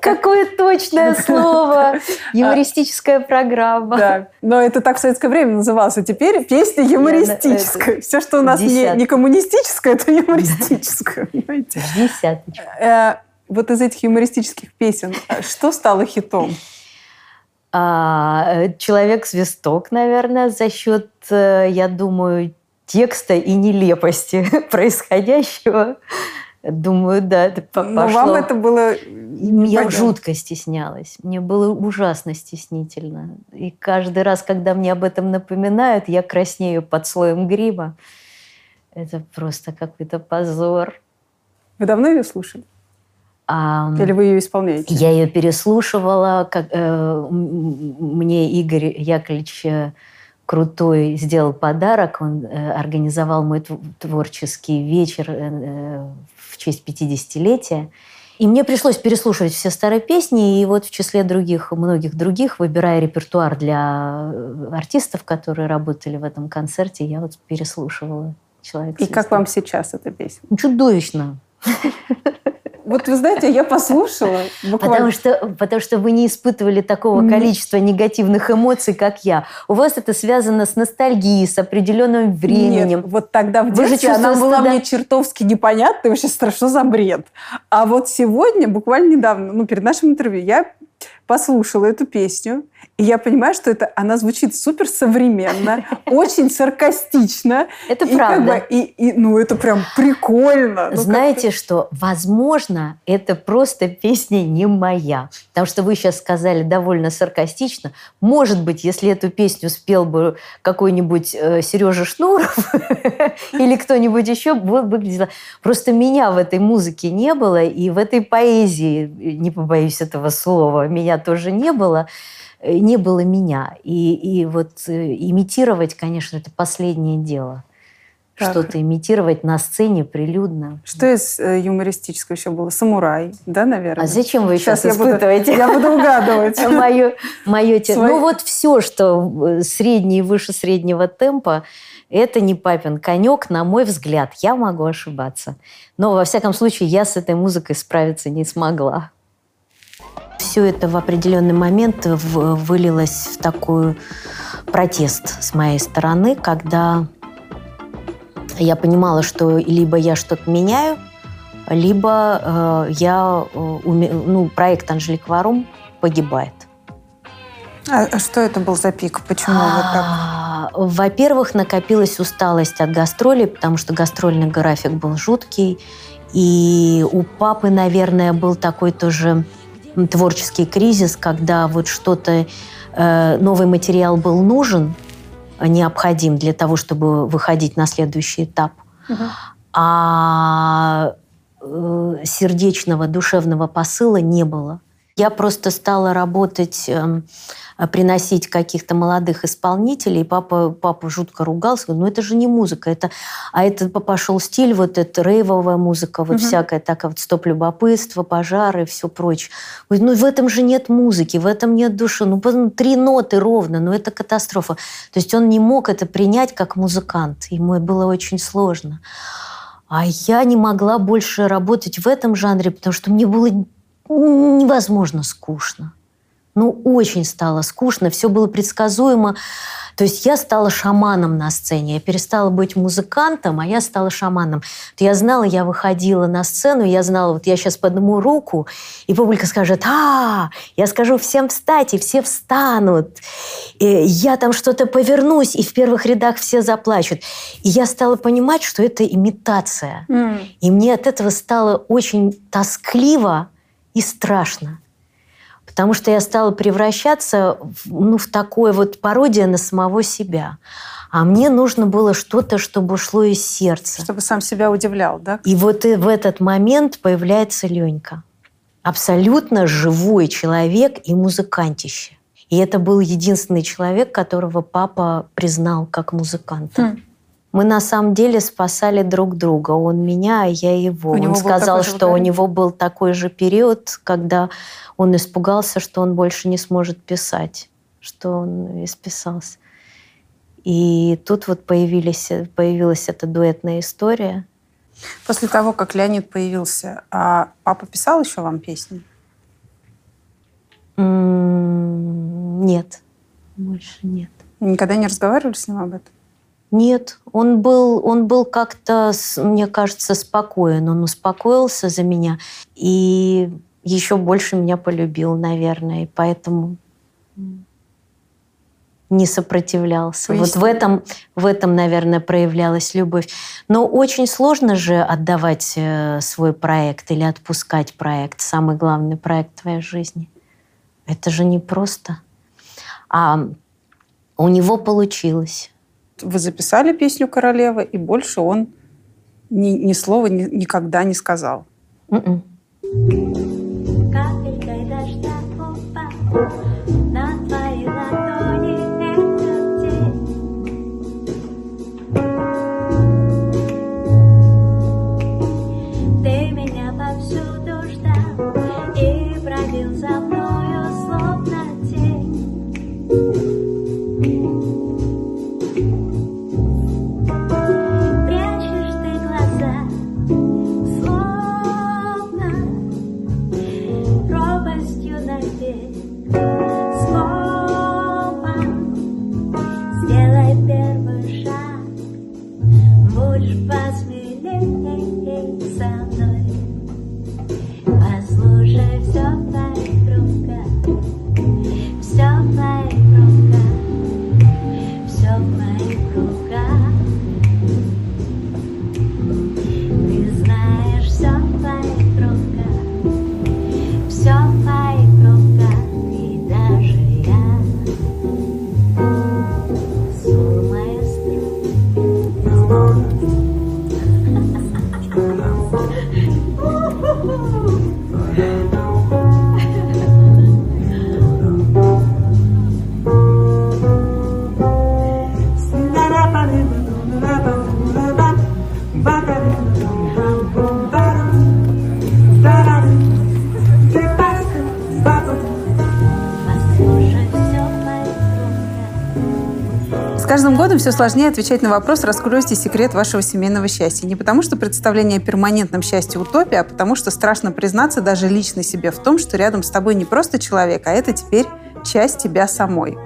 Какое точное слово! Юмористическая программа. Да, но это так в советское время называлось. А теперь песня юмористическая. Все, что у нас не, коммунистическое, это юмористическое. Понимаете? Десяточка. Э, Вот из этих юмористических песен, э, что стало хитом? А, э, Человек-свисток, наверное, за счет, э, я думаю, текста и нелепости происходящего. Думаю, да, это Но пошло. вам это было... Я понятно. жутко стеснялась. Мне было ужасно стеснительно. И каждый раз, когда мне об этом напоминают, я краснею под слоем грима. Это просто какой-то позор. Вы давно ее слушали? А, Или вы ее исполняете? Я ее переслушивала. Как, э, мне Игорь Яковлевич э, Крутой сделал подарок. Он э, организовал мой тв- творческий вечер э, э, в честь 50-летия. И мне пришлось переслушивать все старые песни, и вот в числе других, многих других, выбирая репертуар для э, артистов, которые работали в этом концерте, я вот переслушивала «Человек И как вам сейчас эта песня? Чудовищно. Вот вы знаете, я послушала буквально. Потому что, потому что вы не испытывали такого количества негативных эмоций, как я. У вас это связано с ностальгией, с определенным временем. Нет, вот тогда в детстве она была стыда. мне чертовски непонятна, вообще что за бред. А вот сегодня, буквально недавно, ну, перед нашим интервью, я послушала эту песню, и я понимаю, что это, она звучит супер современно, очень саркастично. Это И как правда. бы- и, и, ну, это прям прикольно. Ну, Знаете что? Возможно, это просто песня не моя. Потому что вы сейчас сказали довольно саркастично. Может быть, если эту песню спел бы какой-нибудь э, Сережа Шнуров или кто-нибудь еще, бы выглядело... Просто меня в этой музыке не было, и в этой поэзии, не побоюсь этого слова, меня тоже не было. Э, Не было меня. И, и вот э, имитировать, конечно, это последнее дело. Что-то имитировать на сцене прилюдно. Что из э, юмористического еще было? Самурай, да, наверное? А зачем вы сейчас, я буду- испытываете? я буду угадывать. Мое, мое те- Ну вот все, что э, средний и выше среднего темпа, это не папин конек, на мой взгляд. Я могу ошибаться. Но, во всяком случае, я с этой музыкой справиться не смогла. Все это в определенный момент вылилось в такой протест с моей стороны, когда я понимала, что либо я что-то меняю, либо э, я, э, уме- ну, проект Анжелик Варум погибает. А, а что это был за пик? Почему вы так? А, Во-первых, накопилась усталость от гастролей, потому что гастрольный график был жуткий. И у папы, наверное, был такой тоже творческий кризис, когда вот что-то, э, новый материал был нужен, э, необходим для того, чтобы выходить на следующий этап. А э, сердечного, душевного посыла не было. Я просто стала работать, эм, э, приносить каких-то молодых исполнителей. Папа, папа жутко ругался. Говорит, ну это же не музыка. Это... А это пошел стиль, вот эта рейвовая музыка, вот всякая такая вот стоп-любопытство, пожары и все прочее. Говорит, ну в этом же нет музыки, в этом нет души. Ну три ноты ровно, ну это катастрофа. То есть он не мог это принять как музыкант. Ему было очень сложно. А я не могла больше работать в этом жанре, потому что мне было невозможно скучно. Ну, очень стало скучно, все было предсказуемо. То есть я стала шаманом на сцене. Я перестала быть музыкантом, а я стала шаманом. Вот Я знала, я выходила на сцену, я знала, вот я сейчас подниму руку, и публика скажет «А!» Я скажу «Всем встать!» и все встанут. И я там что-то повернусь, и в первых рядах все заплачут. И я стала понимать, что это имитация. М. И мне от этого стало очень тоскливо и страшно. Потому что я стала превращаться в, ну, в такое вот пародия на самого себя. А мне нужно было что-то, чтобы шло из сердца. Чтобы сам себя удивлял, да? И вот и в этот момент появляется Ленька. Абсолютно живой человек и музыкантище. И это был единственный человек, которого папа признал как музыканта. Хм. Мы на самом деле спасали друг друга. Он меня, а я его. У он сказал, что у него был такой же период, когда он испугался, что он больше не сможет писать, что он исписался. И тут вот появились, появилась эта дуэтная история. После того, как Леонид появился, а папа писал еще вам песни? Нет, больше нет. Никогда не разговаривали с ним об этом? Нет, он был, он был как-то, мне кажется, спокоен. Он успокоился за меня и еще больше меня полюбил, наверное. И поэтому не сопротивлялся. Вот в этом, в этом, наверное, проявлялась любовь. Но очень сложно же отдавать э, свой проект или отпускать проект, самый главный проект твоей жизни. Это же не просто. А у него получилось. Вы записали песню «Королева», и больше он ни, ни слова ни- никогда не сказал. Мгм. Капелькой годом все сложнее отвечать на вопрос, раскройте секрет вашего семейного счастья. Не потому, что представление о перманентном счастье утопия, а потому, что страшно признаться даже лично себе в том, что рядом с тобой не просто человек, а это теперь часть тебя самой.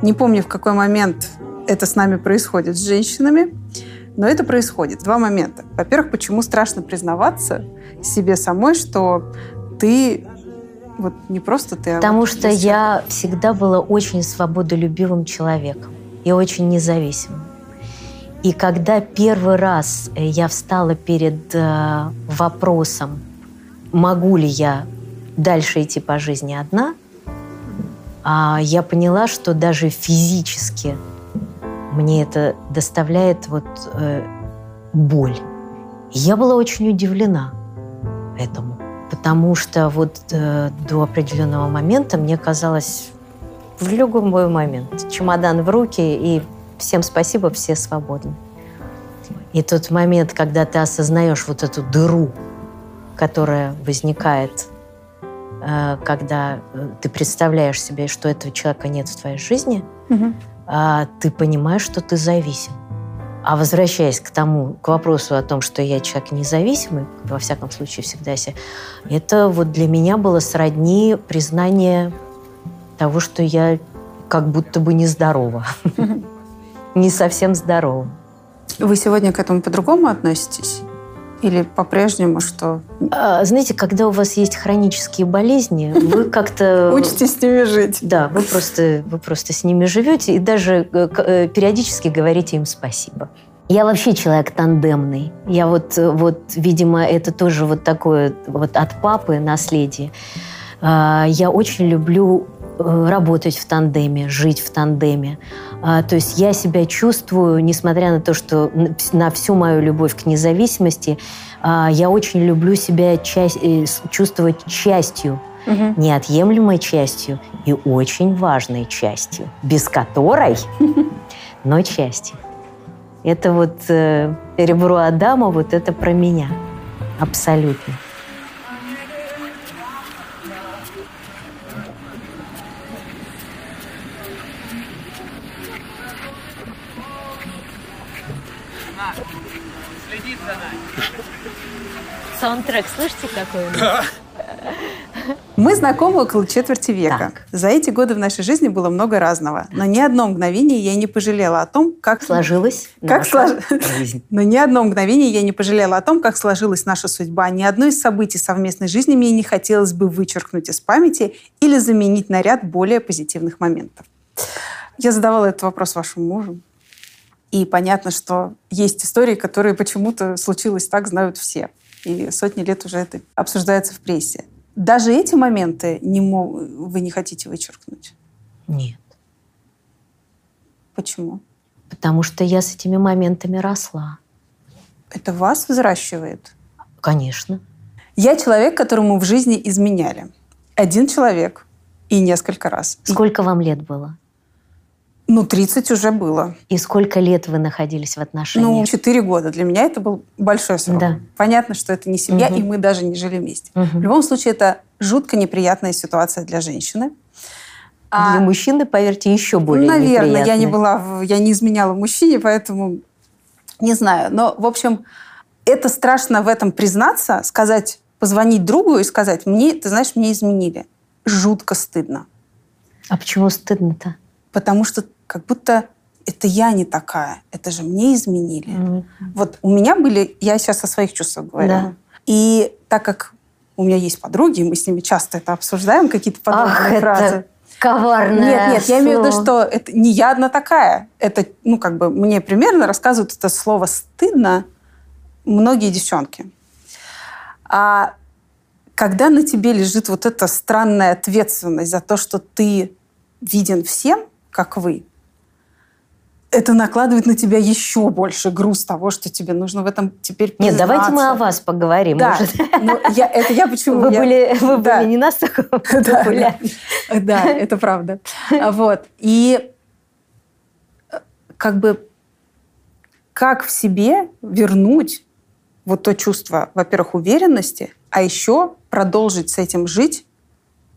Не помню, в какой момент это с нами происходит с женщинами, но это происходит. Два момента. Во-первых, почему страшно признаваться себе самой, что ты вот не просто ты, а Потому вот что я всегда была очень свободолюбивым человеком и очень независимым. И когда первый раз э, я встала перед э, вопросом, могу ли я дальше идти по жизни одна, а, я поняла, что даже физически мне это доставляет вот э, боль. Я была очень удивлена этому, потому что вот э, до определенного момента мне казалось в любой момент чемодан в руки и всем спасибо, все свободны. И тот момент, когда ты осознаешь вот эту дыру, которая возникает, э, когда э, ты представляешь себе, что этого человека нет в твоей жизни, а, ты понимаешь, что ты зависим. А возвращаясь к тому, к вопросу о том, что я человек независимый, во всяком случае всегда себе, это вот для меня было сродни признание того, что я как будто бы нездорова. Не совсем здорова. Вы сегодня к этому по-другому относитесь? Или по-прежнему, что А, Знаете, когда у вас есть хронические болезни, вы как-то... учитесь с ними жить? Да, вы просто, вы просто с ними живете и даже э, э, периодически говорите им спасибо. Я вообще человек тандемный. Я вот, э, вот, видимо, это тоже вот такое вот от папы наследие. А, Я очень люблю работать в тандеме, жить в тандеме. А, То есть я себя чувствую, несмотря на то, что на всю мою любовь к независимости, а, я очень люблю себя часть- э, чувствовать частью Мгм. неотъемлемой частью и очень важной частью, без которой, но частью. Это вот э, ребро Адама, вот это про меня. Абсолютно. Саундтрек, слышите, какой у нас? Мы знакомы около четверти века. Так. За эти годы в нашей жизни было много разного. Но ни одно мгновение я не пожалела о том, как Сложилась Как наша слож- жизнь. Но ни одно мгновение я не пожалела о том, как сложилась наша судьба. Ни одно из событий совместной жизни мне не хотелось бы вычеркнуть из памяти или заменить на ряд более позитивных моментов. Я задавала этот вопрос вашему мужу. И понятно, что есть истории, которые почему-то случилось так, знают все. И сотни лет уже это обсуждается в прессе. Даже эти моменты не мо- вы не хотите вычеркнуть. Нет. Почему? Потому что я с этими моментами росла. Это вас взращивает. Конечно. Я человек, которому в жизни изменяли. Один человек и несколько раз. Сколько вам лет было? Ну, 30 уже было. И сколько лет вы находились в отношениях? Ну, 4 года. Для меня это был большой срок. Да. Понятно, что это не семья, Мгм. и мы даже не жили вместе. Мгм. В любом случае, это жутко неприятная ситуация для женщины. А, Для мужчины, поверьте, еще более Наверное, я не неприятная. была, я не изменяла мужчине, поэтому не знаю. Но, в общем, это страшно в этом признаться, сказать, позвонить другу и сказать, мне, ты знаешь, мне изменили. Жутко стыдно. А почему стыдно-то? Потому что как будто это я не такая, это же мне изменили. Mm-hmm. Вот у меня были, я сейчас о своих чувствах говорю. Да. И так как у меня есть подруги, мы с ними часто это обсуждаем, какие-то подобные Ах, фразы. Это коварное Нет, нет, я имею в виду, что это не я одна такая. Это, ну, как бы мне примерно рассказывают это слово «стыдно» многие девчонки. А когда на тебе лежит вот эта странная ответственность за то, что ты виден всем, как вы, это накладывает на тебя еще больше груз того, что тебе нужно в этом теперь признаться. Нет, давайте мы о вас поговорим. Да, ну, я, это я почему... Вы, я, были, вы да. были не настолько популярны. Да, да, это правда. Вот. И как бы как в себе вернуть вот то чувство, во-первых, уверенности, а еще продолжить с этим жить,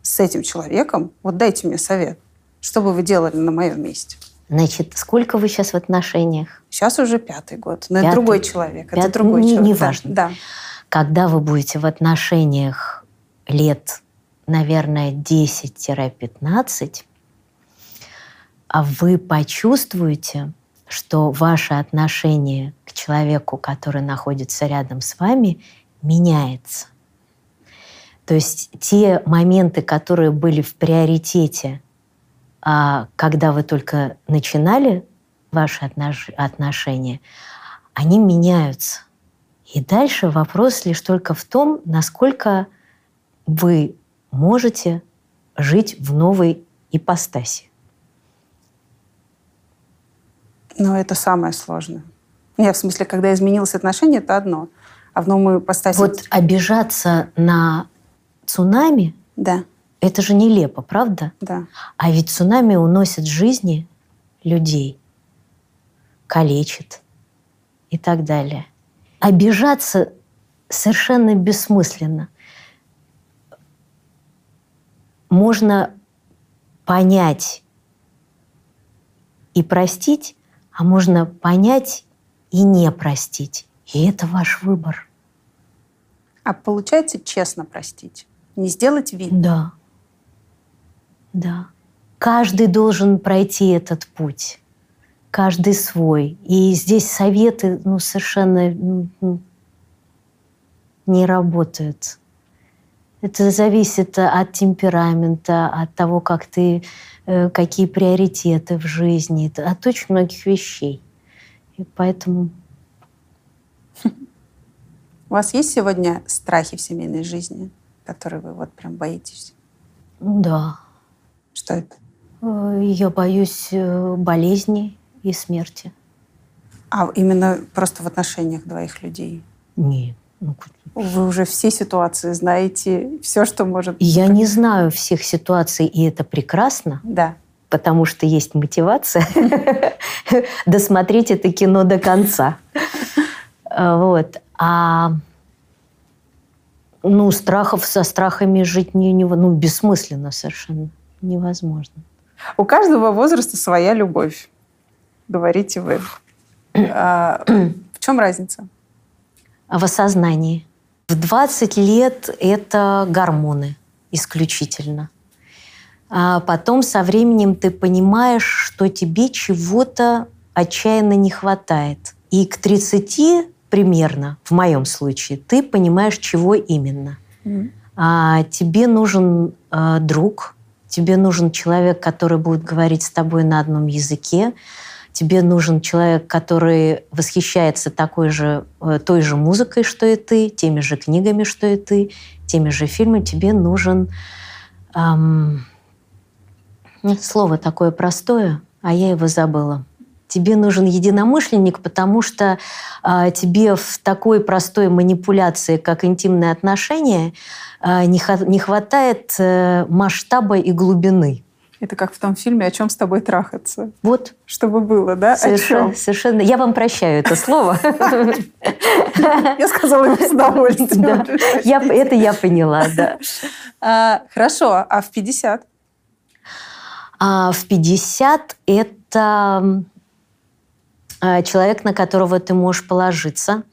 с этим человеком. Вот дайте мне совет. Что бы вы делали на моем месте? Значит, сколько вы сейчас в отношениях? Сейчас уже пятый год. Но пятый, это другой человек. Пятый, это другой не, человек. Неважно. Да. Когда вы будете в отношениях лет, наверное, 10-15, а вы почувствуете, что ваше отношение к человеку, который находится рядом с вами, меняется. То есть те моменты, которые были в приоритете а когда вы только начинали ваши отношения, они меняются. И дальше вопрос лишь только в том, насколько вы можете жить в новой ипостаси. Но это самое сложное. Нет, в смысле, когда изменилось отношение, это одно. А в новую ипостаси... Вот обижаться на цунами да. Это же нелепо, правда? Да. А ведь цунами уносит жизни людей, калечит и так далее. Обижаться совершенно бессмысленно. Можно понять и простить, а можно понять и не простить. И это ваш выбор. А получается честно простить? Не сделать вид? Да. Да. Каждый должен пройти этот путь. Каждый свой. И здесь советы ну, совершенно ну, ну не работают. Это зависит от темперамента, от того, как ты, э, какие приоритеты в жизни, от очень многих вещей. И поэтому... У вас есть сегодня страхи в семейной жизни, которые вы вот прям боитесь? Да. Что это? Э, я боюсь э, болезни и смерти. А именно просто в отношениях двоих людей? Нет. Ну, Вы уже все ситуации знаете, все, что может... Я не знаю всех ситуаций, и это прекрасно. Да. Потому что есть мотивация досмотреть это кино до конца. Э, вот. А ну, страхов со страхами жить не, не, ну, бессмысленно совершенно невозможно. У каждого возраста своя любовь, говорите вы. А, в чем разница? В осознании. В 20 лет это гормоны исключительно. А потом со временем ты понимаешь, что тебе чего-то отчаянно не хватает. И к 30 примерно, в моем случае, ты понимаешь, чего именно. Mm. А, тебе нужен а, друг, тебе нужен человек, который будет говорить с тобой на одном языке, тебе нужен человек, который восхищается такой же, э, той же музыкой, что и ты, теми же книгами, что и ты, теми же фильмами. Тебе нужен эм, слово такое простое, а я его забыла. Тебе нужен единомышленник, потому что э, тебе в такой простой манипуляции, как интимные отношения, э, не, не хватает э, масштаба и глубины. Это как в том фильме «О чем с тобой трахаться». Вот. Чтобы было, да? Совершенно. О чем? совершенно. Я вам прощаю это слово. Я сказала его с удовольствием. Это я поняла, да. А, хорошо. А в 50? А в 50 это человек, на которого ты можешь положиться,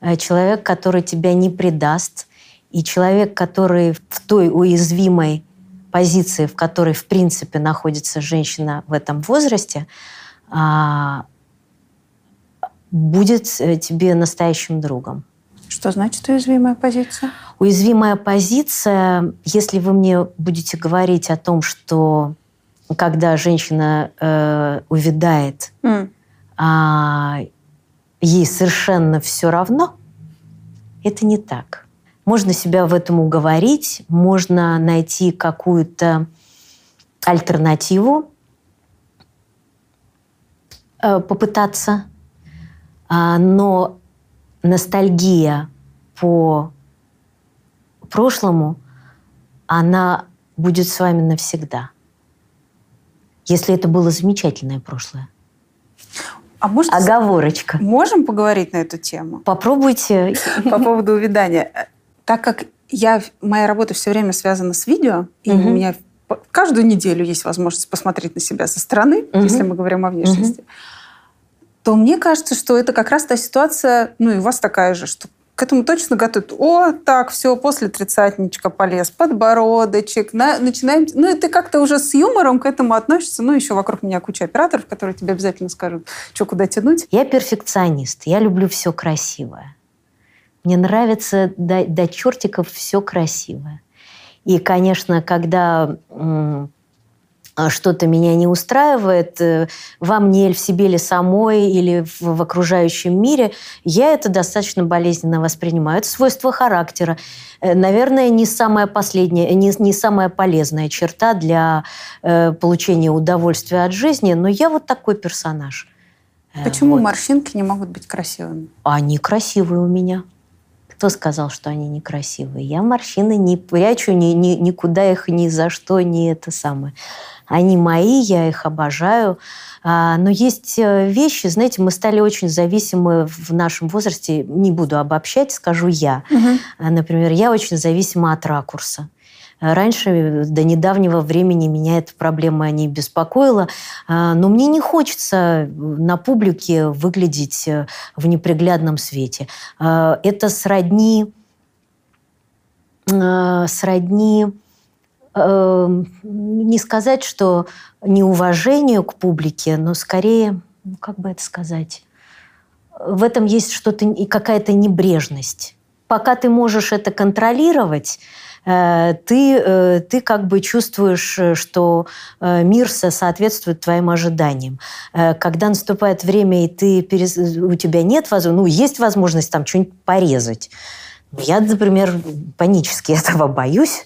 э, человек, который тебя не предаст, и человек, который в той уязвимой позиции, в которой, в принципе, находится женщина в этом возрасте, а, будет э, тебе настоящим другом. Что значит уязвимая позиция? Уязвимая позиция, если вы мне будете говорить о том, что когда женщина э, увядает, mm. А, ей совершенно все равно, это не так. Можно себя в этом уговорить, можно найти какую-то альтернативу, э, попытаться, а, но ностальгия по прошлому, она будет с вами навсегда. Если это было замечательное прошлое. А может, Оговорочка. Можем поговорить на эту тему? Попробуйте. По поводу увядания. Так как я, моя работа все время связана с видео, и у меня каждую неделю есть возможность посмотреть на себя со стороны, если мы говорим о внешности, то мне кажется, что это как раз та ситуация, ну и у вас такая же, что к этому точно готовят. О, так, все, после тридцатничка полез, подбородочек, на, начинаем... Ну, и ты как-то уже с юмором к этому относишься. Ну, еще вокруг меня куча операторов, которые тебе обязательно скажут, что, куда тянуть. Я перфекционист, я люблю все красивое. Мне нравится до, до чертиков все красивое. И, конечно, когда что-то меня не устраивает во мне или в себе или самой, или в, в окружающем мире, я это достаточно болезненно воспринимаю. Это свойство характера. Э, наверное, не самая последняя, не, не самая полезная черта для э, получения удовольствия от жизни, но я вот такой персонаж. Э, Почему вот. морщинки не могут быть красивыми? Они красивые у меня. Кто сказал, что они некрасивые? Я морщины не прячу, ни, ни, никуда их ни за что, не это самое. Они мои, я их обожаю. А, но есть э, вещи, знаете, мы стали очень зависимы в нашем возрасте. Не буду обобщать, скажу я. Угу. Например, я очень зависима от ракурса. Раньше, до недавнего времени, меня эта проблема не беспокоила, а, но мне не хочется на публике выглядеть э, в неприглядном свете. Это сродни, сродни не сказать, что неуважению к публике, но скорее, ну, как бы это сказать, в этом есть что-то и какая-то небрежность. Пока ты можешь это контролировать, э, ты, э, ты как бы чувствуешь, что э, мир соответствует твоим ожиданиям. Когда наступает время, и ты, у тебя нет возможности, ну, есть возможность там что-нибудь порезать. Я, например, панически этого боюсь.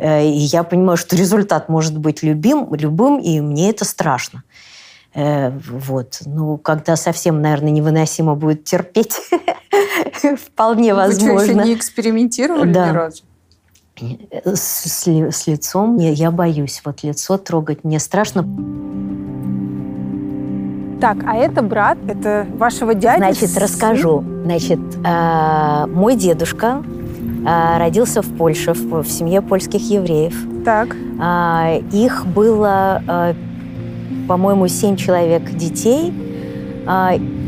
Э, и я понимаю, что результат может быть любим, любым, и мне это страшно. Э, вот. Ну, когда совсем, наверное, невыносимо будет терпеть, вполне возможно. Вы что, еще не экспериментировали да. ни разу? С, с, с лицом я, я боюсь. Вот лицо трогать мне страшно. Так, а это брат, это вашего дяди? Значит, расскажу. Значит, э, мой дедушка а, родился в Польше, в, в семье польских евреев. Так. А, их было, а, по-моему, семь человек детей.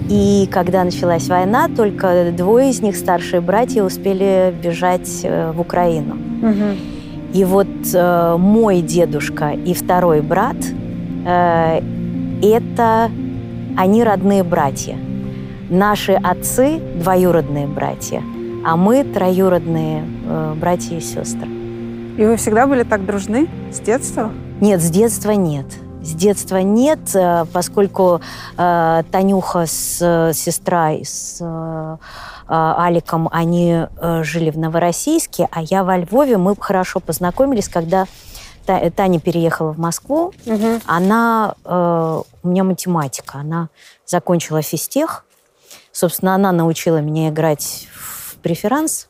И когда началась война, только двое из них, старшие братья, успели бежать э, в Украину. Угу. И вот э, мой дедушка и второй брат э, это они родные братья. Наши отцы двоюродные братья а мы троюродные э, братья и сестры. И вы всегда были так дружны с детства? Нет, с детства нет. С детства нет, э, поскольку э, Танюха с э, сестрой, с э, Аликом, они э, жили в Новороссийске, а я во Львове. Мы хорошо познакомились, когда Таня переехала в Москву. Угу. Она, э, у меня математика, она закончила физтех. Собственно, она научила меня играть преферанс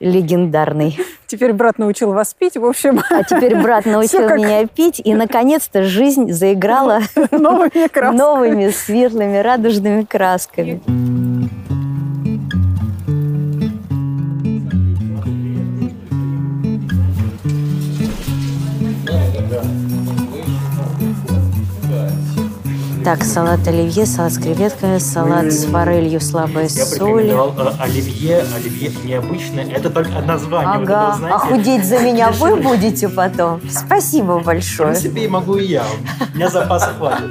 легендарный. Теперь брат научил вас пить, в общем. А теперь брат научил как... меня пить, и, наконец-то, жизнь заиграла новыми, красками. новыми светлыми радужными красками. Так, салат оливье, салат с креветками, салат с форелью, слабая Я соль. рекомендовал э, оливье, оливье необычное. Это только название. вот Ага, это, знаете, а худеть за меня вы будете потом? Спасибо В большое. принципе, и могу и я. У меня запаса хватит.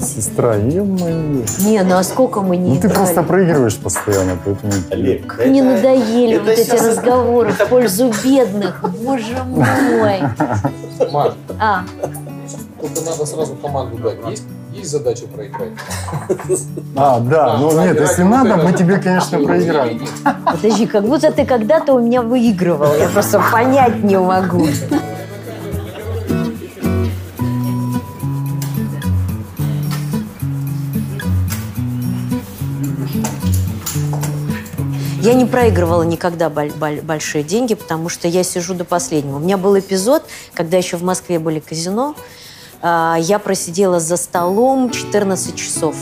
Сестра, ё-моё. Не, ну а сколько мы не Ну ты играли? просто проигрываешь постоянно, поэтому... Олег, Мне надоели это вот эти сейчас- разговоры в пользу бедных. Боже мой. Маш, А, только надо сразу команду дать. Есть, есть задача проиграть? А, да, А, ну нет, если надо, мы тебе, конечно, проиграем. подожди, как будто ты когда-то у меня выигрывал. Я просто понять не могу. Я не проигрывала никогда боль- боль- большие деньги, потому что я сижу до последнего. У меня был эпизод, когда еще в Москве были казино. а, Я просидела за столом 14 часов.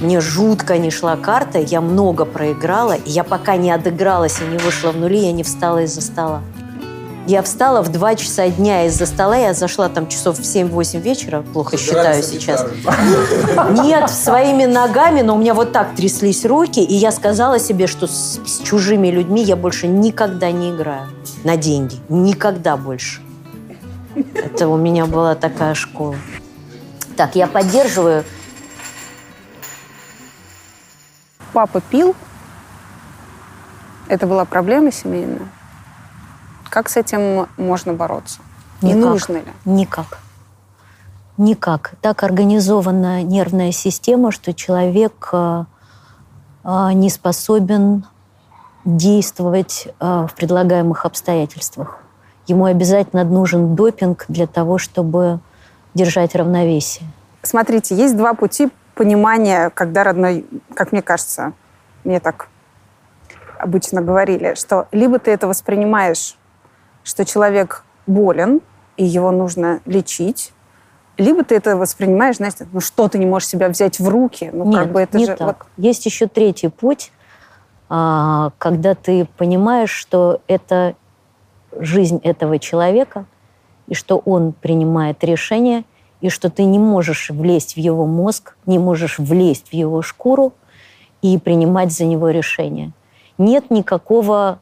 Мне жутко не шла карта, я много проиграла, и я пока не отыгралась и не вышла в нули, я не встала из-за стола. Я встала в 2 часа дня из-за стола, я зашла там часов в 7-8 вечера, плохо считаю Собирались сейчас. Нет, своими ногами, но у меня вот так тряслись руки, и я сказала себе, что с, с чужими людьми я больше никогда не играю на деньги. Никогда больше. Это у меня была такая школа. Так, я поддерживаю. Папа пил. Это была проблема семейная. Как с этим можно бороться? И Никак. нужно ли? Никак. Никак. Так организована нервная система, что человек э, э, не способен действовать э, в предлагаемых обстоятельствах. Ему обязательно нужен допинг для того, чтобы держать равновесие. Смотрите, есть два пути понимания, когда родной, как мне кажется, мне так обычно говорили, что либо ты это воспринимаешь, что человек болен, и его нужно лечить, либо ты это воспринимаешь, знаете, ну что ты не можешь себя взять в руки, ну Нет, как бы это не же... так. вот Есть еще третий путь, а, когда ты понимаешь, что это жизнь этого человека, и что он принимает решение, и что ты не можешь влезть в его мозг, не можешь влезть в его шкуру и принимать за него решение. Нет никакого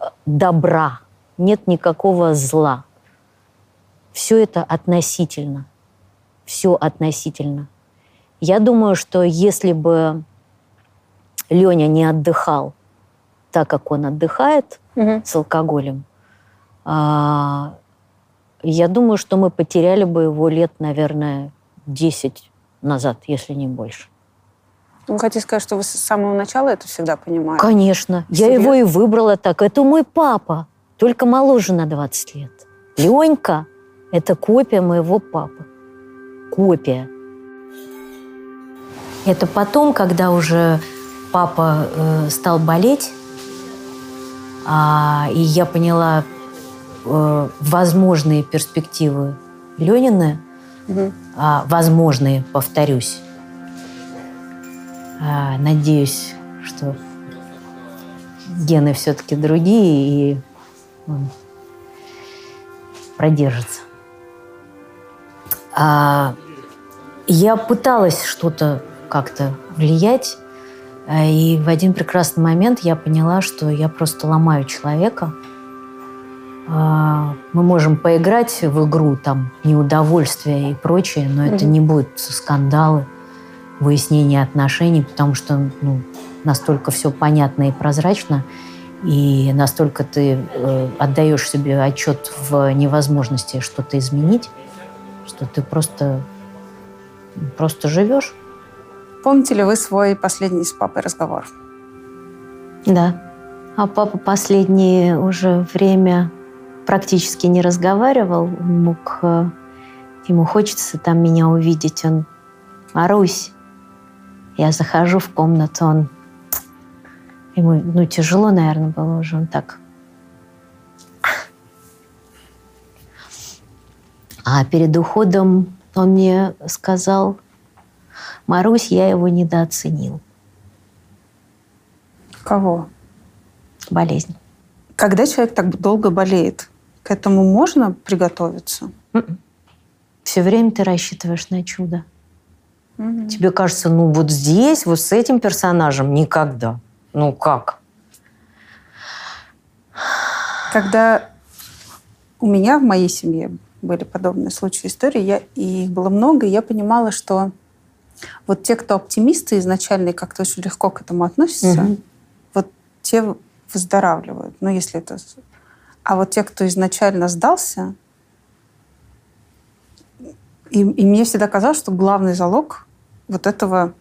э, добра, нет никакого зла. Все это относительно. Все относительно. Я думаю, что если бы Леня не отдыхал так, как он отдыхает Мгм. с алкоголем, а, я думаю, что мы потеряли бы его лет, наверное, 10 назад, если не больше. Вы хотите сказать, что вы с самого начала это всегда понимали? Конечно. Я Серьезно? его и выбрала так. Это мой папа, только моложе на 20 лет. Ленька – это копия моего папы. Копия. Это потом, когда уже папа э, стал болеть, а, и я поняла э, возможные перспективы Ленины, Мгм. а, возможные, повторюсь. А, надеюсь, что гены все-таки другие и он продержится. А, я пыталась что-то как-то влиять, а, и в один прекрасный момент я поняла, что я просто ломаю человека. А, Мы можем поиграть в игру, там, неудовольствие и прочее, но это не будет скандалы, выяснение отношений, потому что ну, настолько все понятно и прозрачно, и настолько ты э, отдаешь себе отчет в невозможности что-то изменить, что ты просто, просто живешь. Помните ли вы свой последний с папой разговор? Да. А папа последнее уже время практически не разговаривал. Он мог... э, Ему хочется там меня увидеть. Он... Марусь. Я захожу в комнату, он... Ему, ну, тяжело, наверное, было уже. Он так... А перед уходом он мне сказал, Марусь, я его недооценил. Кого? Болезнь. Когда человек так долго болеет, к этому можно приготовиться? Все время ты рассчитываешь на чудо. Тебе кажется, ну вот здесь, вот с этим персонажем никогда. Ну как? Когда у меня в моей семье были подобные случаи истории, я, и их было много, и я понимала, что вот те, кто оптимисты изначально и как-то очень легко к этому относятся, Мгм. вот те выздоравливают. Ну, если это... А вот те, кто изначально сдался, и, и мне всегда казалось, что главный залог вот этого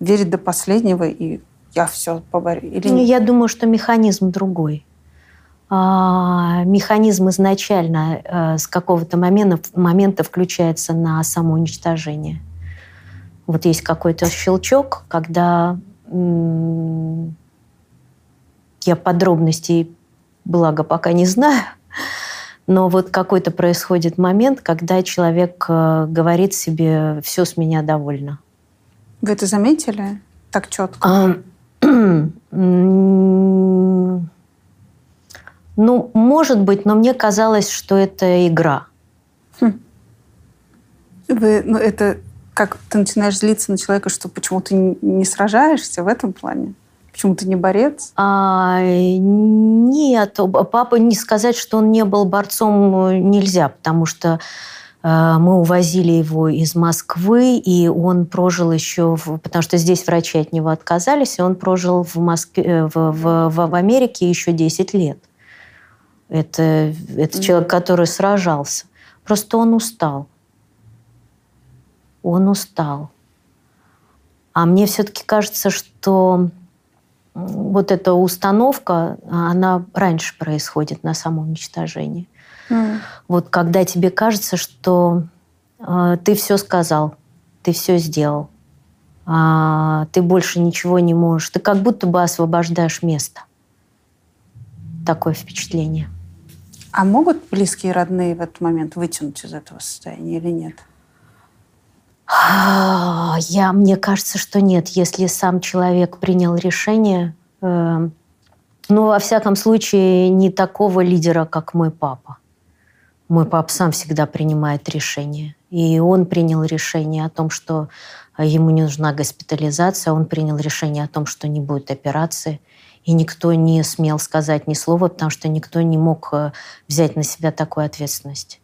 верить до последнего, и я все поборю. Или Ну, нет? Я думаю, что механизм другой. А, механизм изначально э, с какого-то момента, момента включается на самоуничтожение. Вот есть какой-то щелчок, когда м, я подробностей, благо, пока не знаю, но вот какой-то происходит момент, когда человек э, говорит себе «все с меня довольно». Вы это заметили так четко? А, Ну, может быть, но мне казалось, что это игра. Вы, ну, это как ты начинаешь злиться на человека, что почему ты не- сражаешься в этом плане? Почему ты не борец? А, нет, папа не сказать, что он не был борцом э, нельзя, потому что мы увозили его из Москвы, и он прожил еще, в- потому что здесь врачи от него отказались, и он прожил в, Москве, э, в, в- в- Америке еще 10 лет. Это, это человек, который сражался. Просто он устал. Он устал. А мне все-таки кажется, что вот эта установка, она раньше происходит на самоуничтожении. Вот когда тебе кажется, что э, ты все сказал, ты все сделал, а, ты больше ничего не можешь, ты как будто бы освобождаешь место. Такое впечатление. А могут близкие и родные в этот момент вытянуть из этого состояния или нет? Я, мне кажется, что нет, если сам человек принял решение. э, ну, во всяком случае, не такого лидера, как мой папа. Мой папа сам всегда принимает решения. И он принял решение о том, что э, ему не нужна госпитализация, он принял решение о том, что не будет операции. И никто не смел сказать ни слова, потому что никто не мог э, взять на себя такую ответственность.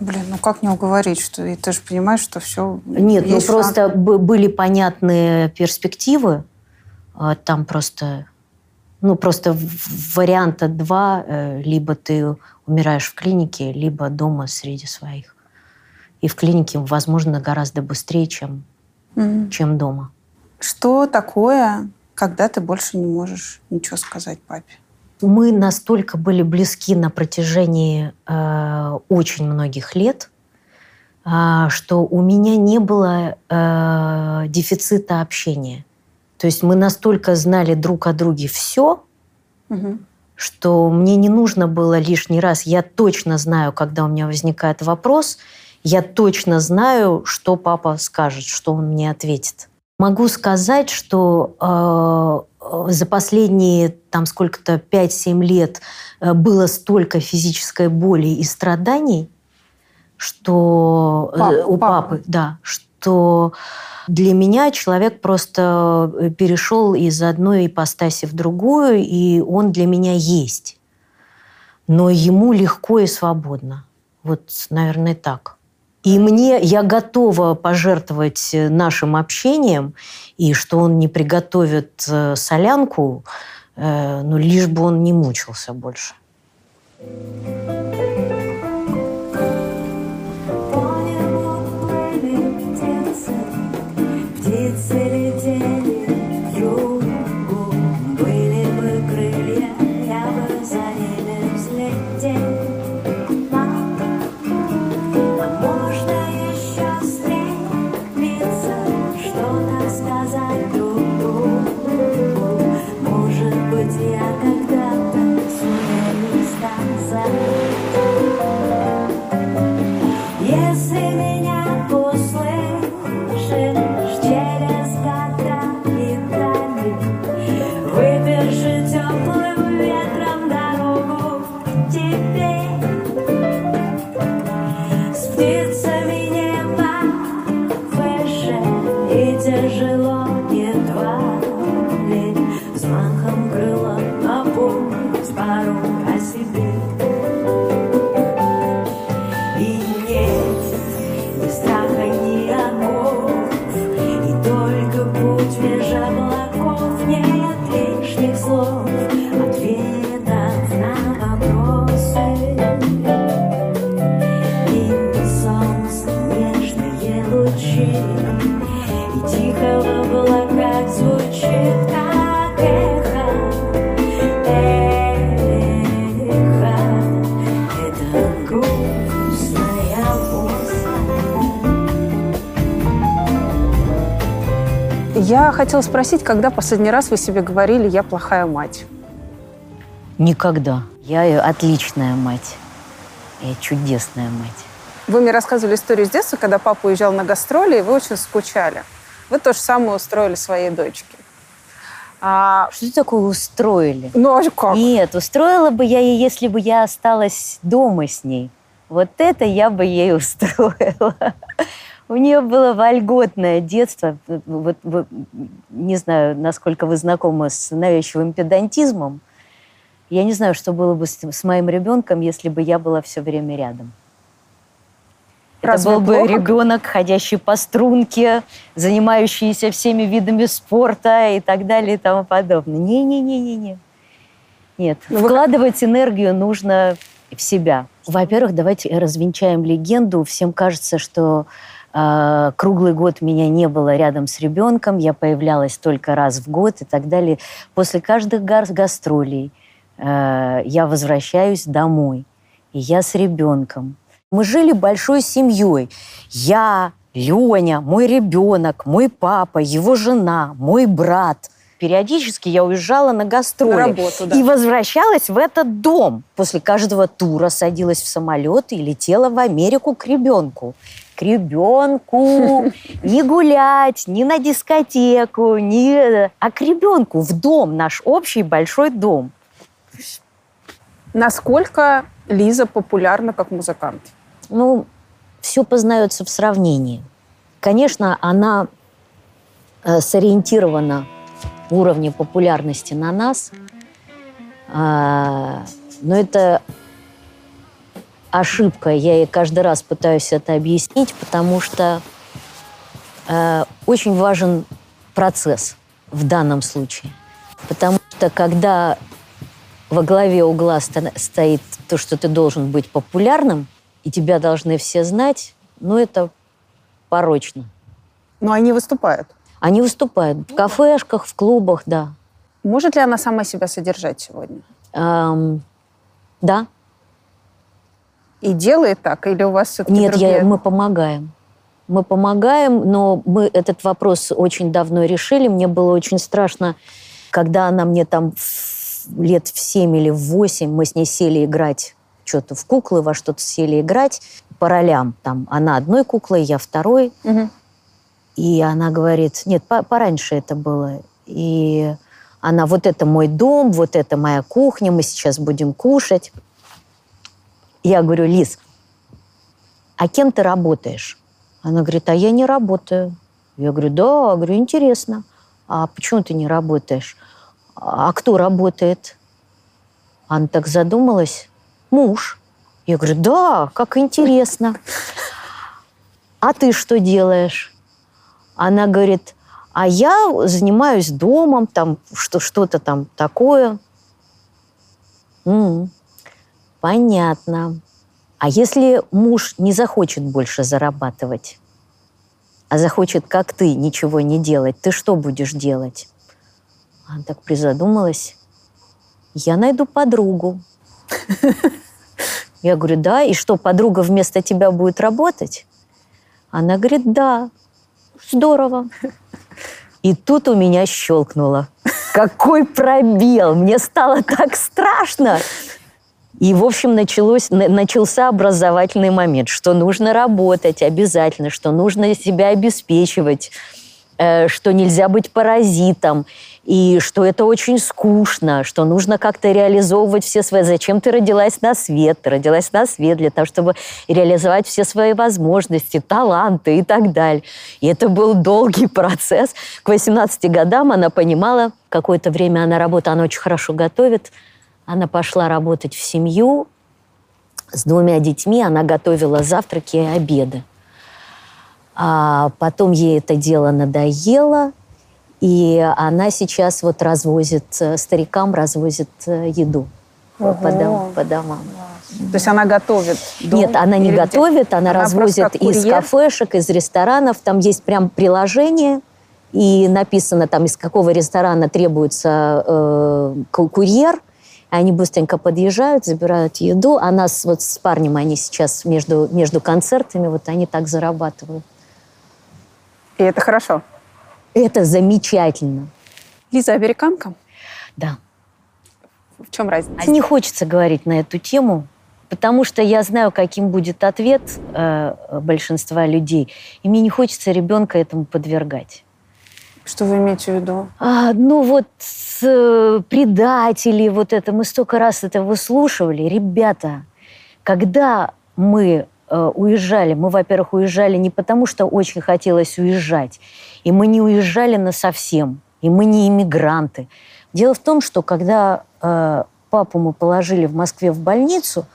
Блин, ну как не уговорить, что и ты же понимаешь, что все. Нет, ну просто б- были понятные перспективы. А Там просто, ну просто варианта два: э, либо ты умираешь в клинике, либо дома среди своих. И в клинике, возможно, гораздо быстрее, чем, чем дома. Что такое, когда ты больше не можешь ничего сказать папе? Мы настолько были близки на протяжении э, очень многих лет, а, что у меня не было э, дефицита общения. То есть мы настолько знали друг о друге все, что мне не нужно было лишний раз. Я точно знаю, когда у меня возникает вопрос, я точно знаю, что папа скажет, что он мне ответит. Могу сказать, что э, э, за последние там сколько-то 5-7 лет э, было столько физической боли и страданий, что э, Пап- у папы. папы, да, что для меня человек просто э, перешел из одной ипостаси в другую, и он для меня есть. Но ему легко и свободно. Вот, наверное, так. И мне, я готова пожертвовать нашим общением, и что он не приготовит э, солянку, э, ну, лишь бы он не мучился больше. Хотела спросить, когда последний раз вы себе говорили «я плохая мать»? Никогда. Я отличная мать. Я чудесная мать. Вы мне рассказывали историю с детства, когда папа уезжал на гастроли, и вы очень скучали. Вы то же самое устроили своей дочке. А, Что такое устроили? ну, а как? Нет, устроила бы я ей, если бы я осталась дома с ней. Вот это я бы ей устроила. У нее было вольготное детство. Вот, вот, не знаю, насколько вы знакомы с навязчивым педантизмом. Я не знаю, что было бы с, с моим ребенком, если бы я была все время рядом. Разве это был бы плохо? ребенок, ходящий по струнке, занимающийся всеми видами спорта и так далее и тому подобное. Не-не-не-не-не. Нет, Ну, вы- вкладывать энергию нужно в себя. Во-первых, давайте развенчаем легенду. Всем кажется, что круглый год меня не было рядом с ребенком, я появлялась только раз в год и так далее. После каждых гастролей э, я возвращаюсь домой, и я с ребенком. Мы жили большой семьей. Я, Леня, мой ребенок, мой папа, его жена, мой брат. Периодически я уезжала на гастроли. На работу, да. И возвращалась в этот дом. После каждого тура садилась в самолет и летела в Америку к ребенку. К ребенку. Не гулять, не на дискотеку, не... а к ребенку в дом, наш общий большой дом. Насколько Лиза популярна как музыкант? Ну, все познается в сравнении. Конечно, она э, сориентирована в уровне популярности на нас, А, но это ошибка. Я ей каждый раз пытаюсь это объяснить, потому что э, очень важен процесс в данном случае. Потому что когда во главе угла стоит то, что ты должен быть популярным, и тебя должны все знать, ну, это порочно. Но они выступают. Они выступают в кафешках, в клубах, да. Может ли она сама себя содержать сегодня? Эм, да. И делает так? Или у вас все-таки Нет, другие? я, мы помогаем. Мы помогаем, но мы этот вопрос очень давно решили. Мне было очень страшно, когда она мне там лет в 7 или в 8, мы с ней сели играть что-то в куклы, во что-то сели играть по ролям. Там она одной куклой, я второй. Мгм. И она говорит, нет, по- пораньше это было. И она, вот это мой дом, вот это моя кухня, мы сейчас будем кушать. Я говорю, Лиз, а кем ты работаешь? Она говорит, а я не работаю. Я говорю, да, говорю, интересно. А почему ты не работаешь? А кто работает? Она так задумалась. Муж. Я говорю, да, как интересно. А ты что делаешь? Она говорит, а я занимаюсь домом, там что, что-то там такое. Понятно. А если муж не захочет больше зарабатывать, а захочет, как ты, ничего не делать, ты что будешь делать? Она так призадумалась. Я найду подругу. Я говорю, да, и что, подруга вместо тебя будет работать? Она говорит, да, здорово. И тут у меня щелкнуло. Какой пробел! Мне стало так страшно. И, в общем, началось, на- начался образовательный момент, что нужно работать обязательно, что нужно себя обеспечивать. э, что нельзя быть паразитом, и что это очень скучно, что нужно как-то реализовывать все свои... Зачем ты родилась на свет? Ты родилась на свет для того, чтобы реализовать все свои возможности, таланты и так далее. И это был долгий процесс. К 18 годам она понимала, какое-то время она работала, она очень хорошо готовит, она пошла работать в семью с двумя детьми, она готовила завтраки и обеды. А потом ей это дело надоело, и она сейчас вот развозит э, старикам, развозит э, еду по, дом- по домам. То есть она готовит? дом Нет, она не готовит, она, Она развозит из кафешек, из ресторанов. Там есть прям приложение, и написано там, из какого ресторана требуется э, ку- курьер. Они быстренько подъезжают, забирают еду. Она с, вот с парнем, они сейчас между, между концертами, вот они так зарабатывают. И это хорошо. Это замечательно. Лиза американка? Да. В чем разница? Не хочется говорить на эту тему, потому что я знаю, каким будет ответ э, большинства людей, и мне не хочется ребенка этому подвергать. Что вы имеете в виду? А, ну вот э, предатели, вот это, мы столько раз это выслушивали. Ребята, когда мы э, уезжали, мы, во-первых, уезжали не потому, что очень хотелось уезжать, и мы не уезжали на совсем, и мы не иммигранты. Дело в том, что когда э, папу мы положили в Москве в больницу,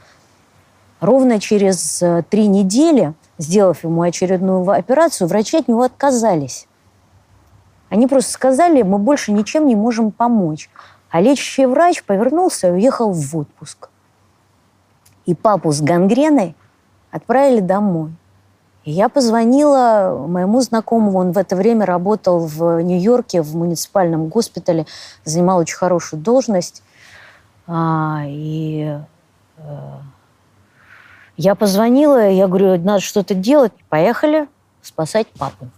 ровно через э, три недели, сделав ему очередную операцию, врачи от него отказались. Они просто сказали, мы больше ничем не можем помочь. А лечащий врач повернулся и уехал в отпуск. И папу с гангреной отправили домой. И я позвонила моему знакомому, он в это время работал в Нью-Йорке в муниципальном госпитале, занимал очень хорошую должность. А, и э, я позвонила, я говорю, надо что-то делать, поехали спасать папу.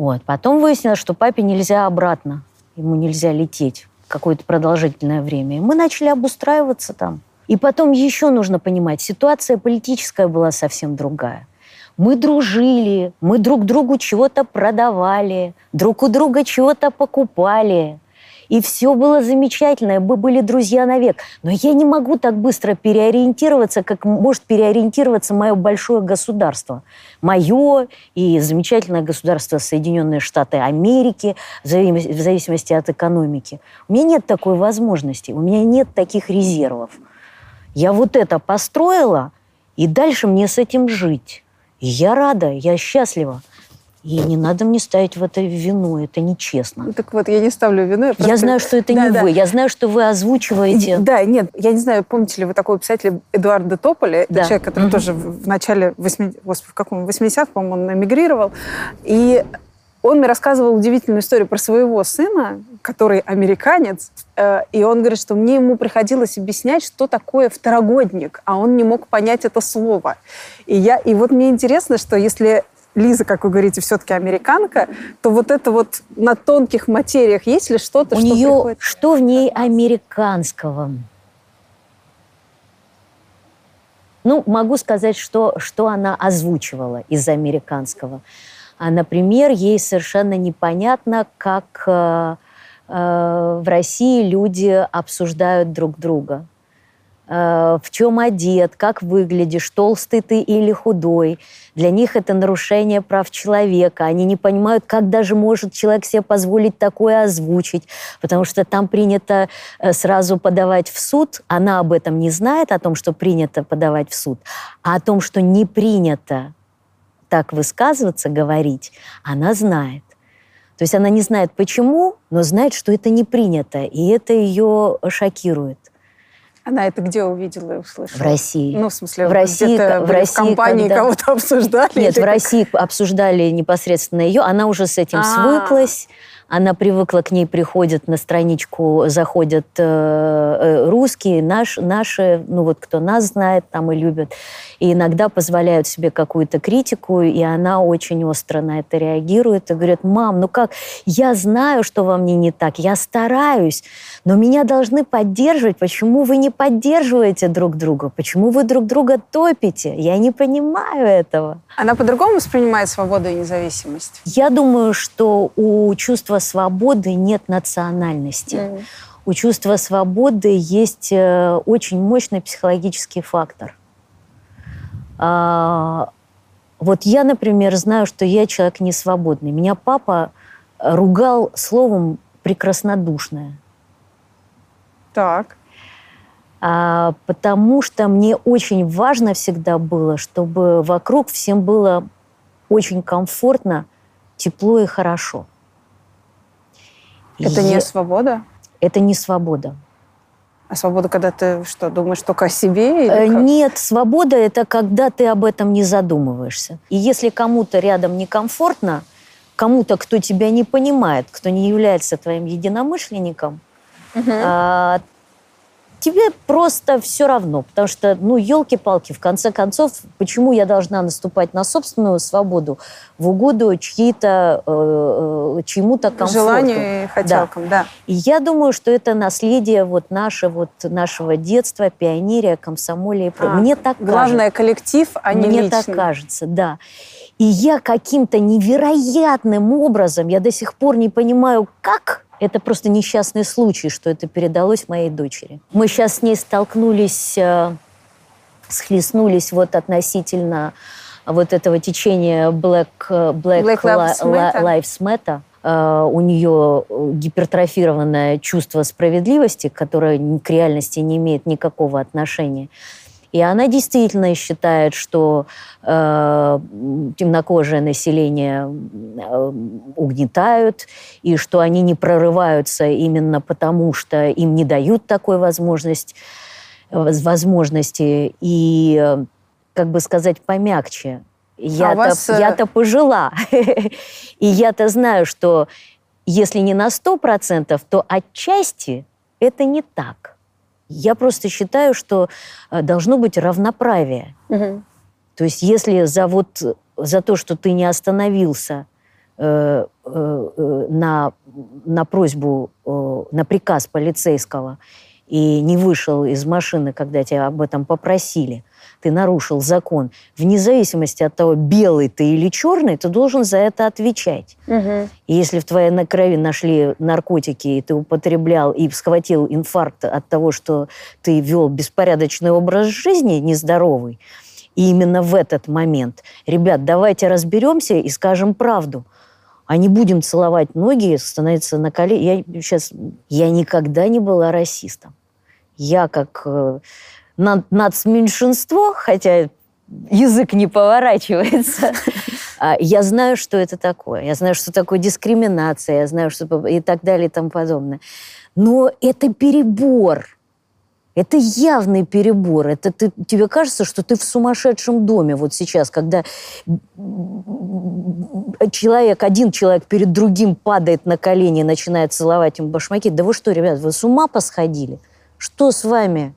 Вот. Потом выяснилось, что папе нельзя обратно, ему нельзя лететь какое-то продолжительное время. И мы начали обустраиваться там. И потом еще нужно понимать, ситуация политическая была совсем другая. Мы дружили, мы друг другу чего-то продавали, друг у друга чего-то покупали. И все было замечательно, мы были друзья навек. Но я не могу так быстро переориентироваться, как может переориентироваться мое большое государство. Мое и замечательное государство Соединенные Штаты Америки, в зависимости, от экономики. У меня нет такой возможности, у меня нет таких резервов. Я вот это построила, и дальше мне с этим жить. И я рада, я счастлива. И не надо мне ставить в это вину, это нечестно. Ну, Так вот, я не ставлю вину. Я просто- знаю, что это Да, не да. вы. Я знаю, что вы озвучиваете. Да, нет, я не знаю, помните ли вы такого писателя Эдуарда Тополя, Да. человек, который Мгм. тоже в начале 80, господи, в каком 80 по-моему, он эмигрировал, и он мне рассказывал удивительную историю про своего сына, который американец, э, и он говорит, что мне ему приходилось объяснять, что такое второгодник, а он не мог понять это слово. И, я, и вот мне интересно, что если Лиза, как вы говорите, все-таки американка, то вот это вот на тонких материях есть ли что-то, У что нее приходит? что в ней американского? Ну, могу сказать, что, что она озвучивала из американского. А, например, ей совершенно непонятно, как э, э, в России люди обсуждают друг друга. Э, в чем одет, как выглядишь, толстый ты или худой. Для них это нарушение прав человека. Они не понимают, как даже может человек себе позволить такое озвучить, потому что там принято э, сразу подавать в суд. Она об этом не знает, о том, что принято подавать в суд, а о том, что не принято так высказываться, говорить, она знает. То есть она не знает почему, но знает, что это не принято, и это ее шокирует. Она это где увидела и услышала? В России. Ну, в смысле, В России, в были России, в компании когда- кого-то обсуждали? Нет, в? России обсуждали непосредственно ее, она уже с этим А. свыклась, Она привыкла к ней, приходят на страничку, заходят э, э, русские, наш, наши, ну вот кто нас знает там и любит, и иногда позволяют себе какую-то критику, и она очень остро на это реагирует и говорит, мам, ну как, я знаю, что во мне не так, я стараюсь, но меня должны поддерживать, почему вы не поддерживаете друг друга, почему вы друг друга топите, я не понимаю этого. Она по-другому воспринимает свободу и независимость? Я думаю, что у чувства свободы нет национальности. Мгм. У чувства свободы есть э, очень мощный психологический фактор. А, вот я, например, знаю, что я человек не свободный. Меня папа ругал словом прекраснодушная. Так. А, потому что мне очень важно всегда было, чтобы вокруг всем было очень комфортно, тепло и хорошо. Это Я- не свобода? Это не свобода. А свобода, когда ты что, думаешь только о себе? Или Э, как? Нет, свобода – это когда ты об этом не задумываешься. И если кому-то рядом некомфортно, кому-то, кто тебя не понимает, кто не является твоим единомышленником, а, тебе просто все равно. Потому что, ну, елки-палки, в конце концов, почему я должна наступать на собственную свободу в угоду чьи-то, э, э, чьему-то комфорту? Желанию и хотелкам, да. И я думаю, что это наследие вот наше, вот нашего детства, пионерия, комсомолия и. А, Мне так кажется. Главное коллектив, а не Мне лично. так кажется, да. И я каким-то невероятным образом, я до сих пор не понимаю, как, это просто несчастный случай, что это передалось моей дочери. Мы сейчас с ней столкнулись, э, схлестнулись вот относительно вот этого течения Black, э, Black, Black Lives Li- Li- Matter. Lives Matter. Э, У нее гипертрофированное чувство справедливости, которое к реальности не имеет никакого отношения. И она действительно считает, что э, темнокожее население э, угнетают, и что они не прорываются именно потому, что им не дают такой возможность, воз- возможности. И, э, как бы сказать, помягче. Я-то, вас, э, я-то пожила. И я-то знаю, что если не на 100%, то отчасти это не так. Я просто считаю, что э, должно быть равноправие. Мгм. То есть если за, вот, за то, что ты не остановился э, э, э, на, на просьбу, э, на приказ полицейского и не вышел из машины, когда тебя об этом попросили, ты нарушил закон, вне зависимости от того, белый ты или черный, ты должен за это отвечать. Мгм. И если в твоей на- крови нашли наркотики, и ты употреблял и схватил инфаркт от того, что ты вел беспорядочный образ жизни, нездоровый, и именно в этот момент, ребят, давайте разберемся и скажем правду. А не будем целовать ноги, становиться на колени. Я сейчас, я никогда не была расистом. Я как э, нацменьшинство, хотя язык не поворачивается, а, я знаю, что это такое. Я знаю, что такое дискриминация, я знаю, что и так далее и тому подобное. Но это перебор. Это явный перебор. Это ты, тебе кажется, что ты в сумасшедшем доме вот сейчас, когда человек, один человек перед другим падает на колени и начинает целовать им башмаки. Да вы что, ребят, вы с ума посходили? Что с вами?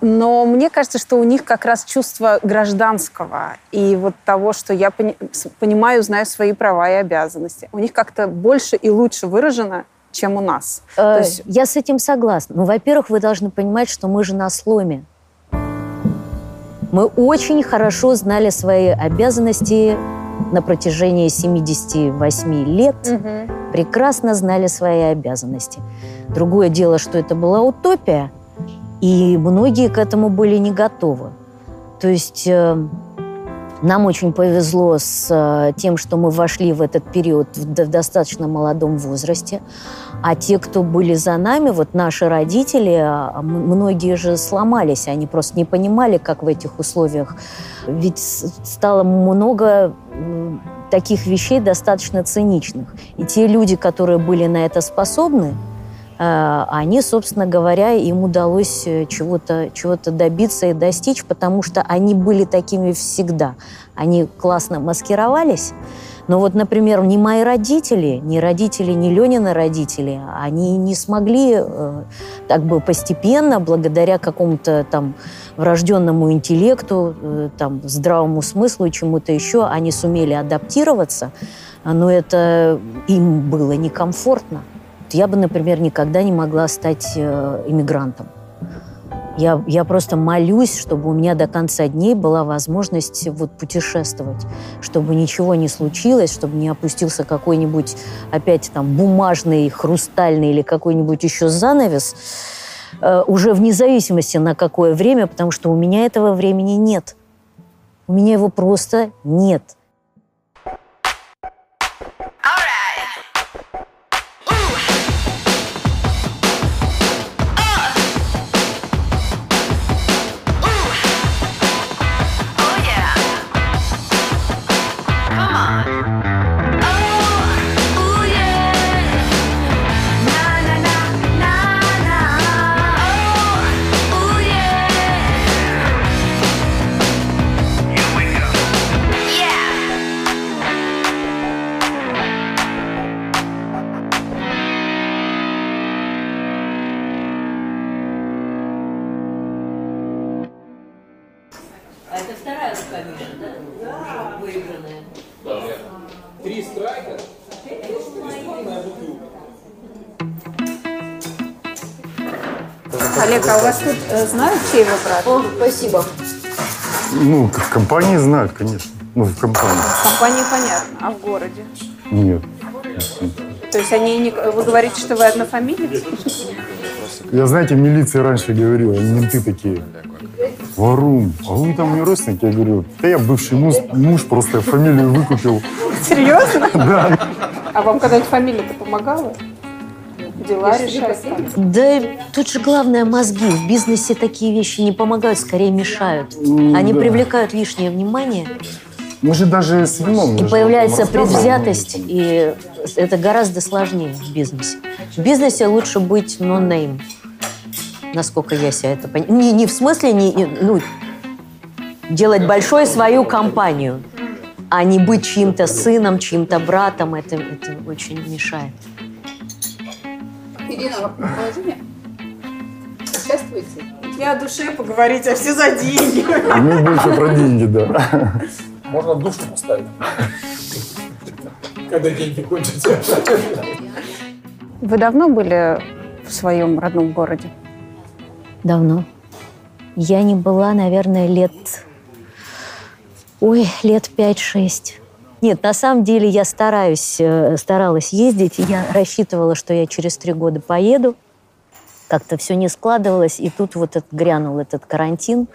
Но мне кажется, что у них как раз чувство гражданского и вот того, что я пони- понимаю, знаю свои права и обязанности. У них как-то больше и лучше выражено, чем у нас. Э, То есть Я с этим согласна. Ну, во-первых, вы должны понимать, что мы же на сломе. Мы очень хорошо знали свои обязанности на протяжении 78 лет. Прекрасно знали свои обязанности. Другое дело, что это была утопия, и многие к этому были не готовы. То есть э, нам очень повезло с э, тем, что мы вошли в этот период в до- достаточно молодом возрасте. А те, кто были за нами, вот наши родители, а, м- многие же сломались, они просто не понимали, как в этих условиях. Ведь стало много таких вещей достаточно циничных. И те люди, которые были на это способны, они, собственно говоря, им удалось э, чего-то чего добиться и достичь, потому что они были такими всегда. Они классно маскировались, Но вот, например, ни мои родители, ни родители, ни Ленина родители, они не смогли э, так бы постепенно, благодаря какому-то там врожденному интеллекту, э, там, здравому смыслу и чему-то еще, они сумели адаптироваться, но это им было некомфортно. Я бы, например, никогда не могла стать э, иммигрантом. Я, я просто молюсь, чтобы у меня до конца дней была возможность вот путешествовать, чтобы ничего не случилось, чтобы не опустился какой-нибудь опять там бумажный, хрустальный или какой-нибудь еще занавес, э, уже вне зависимости на какое время, потому что у меня этого времени нет. У меня его просто нет. Олег, а у вас тут э, знают, чей вы брат? О, спасибо. Ну, в компании знают, конечно. Ну, в компании. В компании понятно, а в городе? Нет. То есть они не... Вы говорите, что вы однофамилец? Я, знаете, милиция раньше говорила, менты такие. Варум, а вы там не родственники? Я говорю, да я бывший муж, муж просто фамилию выкупил. Серьезно? Да. А вам когда-нибудь фамилия-то помогала? Дела решать? Да тут же главное мозги. В бизнесе такие вещи не помогают, скорее мешают. Они да. привлекают лишнее внимание, Мы же даже с вином... и появляется предвзятость, и это гораздо сложнее в бизнесе. В бизнесе лучше быть no-name, насколько я себя это понимаю. Не, не в смысле, не, не- ну, делать большой свою компанию, а не быть чьим-то сыном, чьим-то братом. Это, это очень мешает. Ирина, положение? Участвуете? Я о душе поговорить, а все за деньги. Мы больше про деньги, да. Можно душу поставить. Когда деньги кончатся. Вы давно были в своем родном городе? Давно. Я не была, наверное, лет... Ой, лет 5-6. Нет, на самом деле я стараюсь, э, старалась ездить. Я рассчитывала, что я через три года поеду. Как-то все не складывалось. И тут вот этот, грянул этот карантин.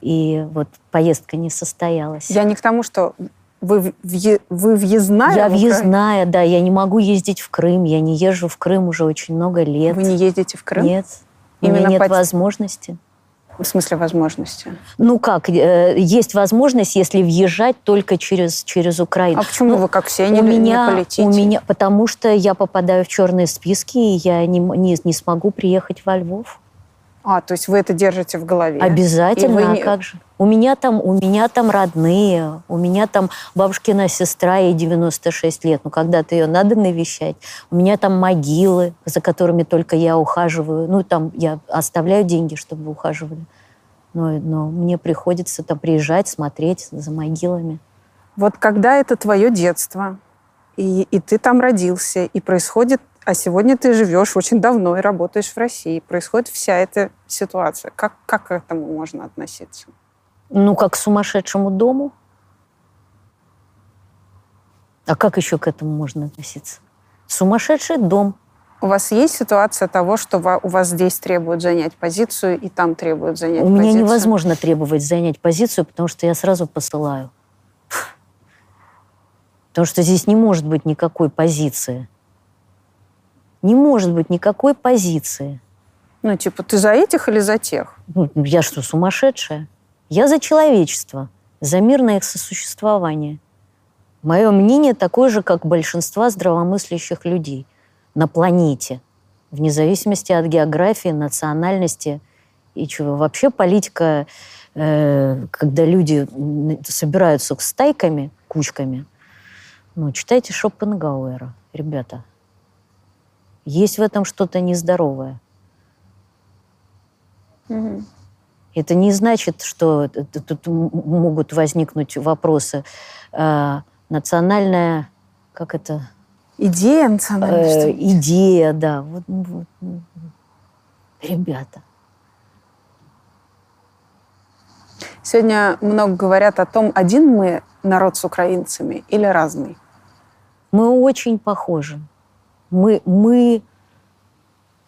И вот поездка не состоялась. Я не к тому, что вы, въе- вы въездная? Я Украину? въездная, да. Я не могу ездить в Крым. Я не езжу в Крым уже очень много лет. Вы не ездите в Крым? Нет. У меня Именно нет по- возможности. В смысле возможности? Ну как, э, есть возможность, если въезжать только через, через Украину. А почему Ну, вы как все не, у не меня, полетите? у меня, потому что я попадаю в черные списки, и я не, не, не смогу приехать во Львов. А, то есть вы это держите в голове? Обязательно, И вы а как же? У меня там, у меня там родные, у меня там бабушкина сестра, ей 96 лет. Ну, когда-то ее надо навещать. У меня там могилы, за которыми только я ухаживаю. Ну, там я оставляю деньги, чтобы ухаживали. Но, но мне приходится там приезжать, смотреть за могилами. Вот когда это твое детство, и, и ты там родился, и происходит... А сегодня ты живешь очень давно и работаешь в России. Происходит вся эта ситуация. Как, как к этому можно относиться? Ну, как к сумасшедшему дому. А как еще к этому можно относиться? Сумасшедший дом. У вас есть ситуация того, что у вас здесь требуют занять позицию, и там требуют занять У меня позицию? невозможно требовать занять позицию, потому что я сразу посылаю. Потому что здесь не может быть никакой позиции. Не может быть никакой позиции. Ну, типа, ты за этих или за тех? Ну, я что, сумасшедшая? Я за человечество, за мирное сосуществование. Мое мнение такое же, как большинства здравомыслящих людей на планете, вне зависимости от географии, национальности и чего. Вообще политика, э, когда люди собираются стайками, кучками, Ну, читайте Шопенгауэра, ребята. Есть в этом что-то нездоровое. Мгм. Это не значит, что тут могут возникнуть вопросы. Э, национальная, как это, Идея Э, национальности. идея, да. Вот, вот, ребята. Сегодня много говорят о том, один мы народ с украинцами или разный. Мы очень похожи. Мы, мы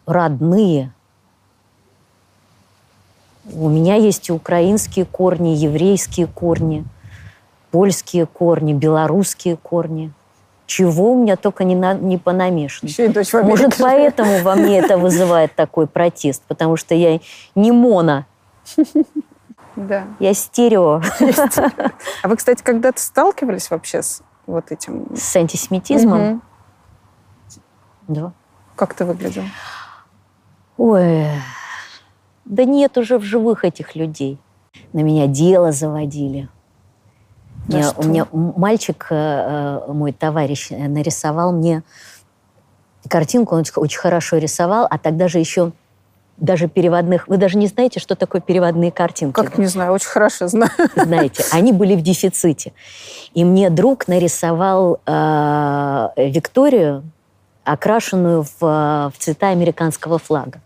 родные. У меня есть и украинские корни, еврейские корни, польские корни, белорусские корни. Чего у меня только не, на, не понамешано. И Может, поэтому во мне это вызывает такой протест, потому что я не моно, Да. я стерео А вы, кстати, когда-то сталкивались вообще с вот этим? с антисемитизмом. Мгм. Да. Как ты выглядел? Ой, да нет уже в живых этих людей. На меня дело заводили. Да Я- у меня мальчик, э, э, мой товарищ, э, нарисовал мне картинку, он очень- очень хорошо рисовал, а тогда же еще даже переводных... Вы даже не знаете, что такое переводные картинки? Как не знаю, очень хорошо знаю. знаете, они были в дефиците. И мне друг нарисовал э, Викторию, окрашенную в, э, в цвета американского флага.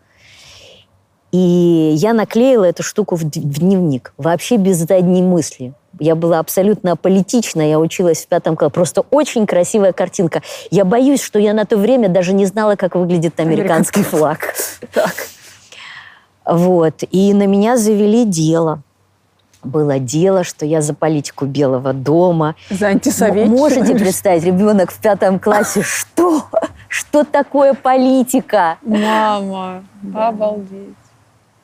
И я наклеила эту штуку в, дневник, вообще без задней мысли. Я была абсолютно аполитична, я училась в пятом классе. Просто очень красивая картинка. Я боюсь, что я на то время даже не знала, как выглядит американский флаг. Так. Вот. И на меня завели дело. Было дело, что я за политику Белого дома. За антисоветчину. Можете представить, ребенок в пятом классе, что? Что такое политика? Мама, обалдеть.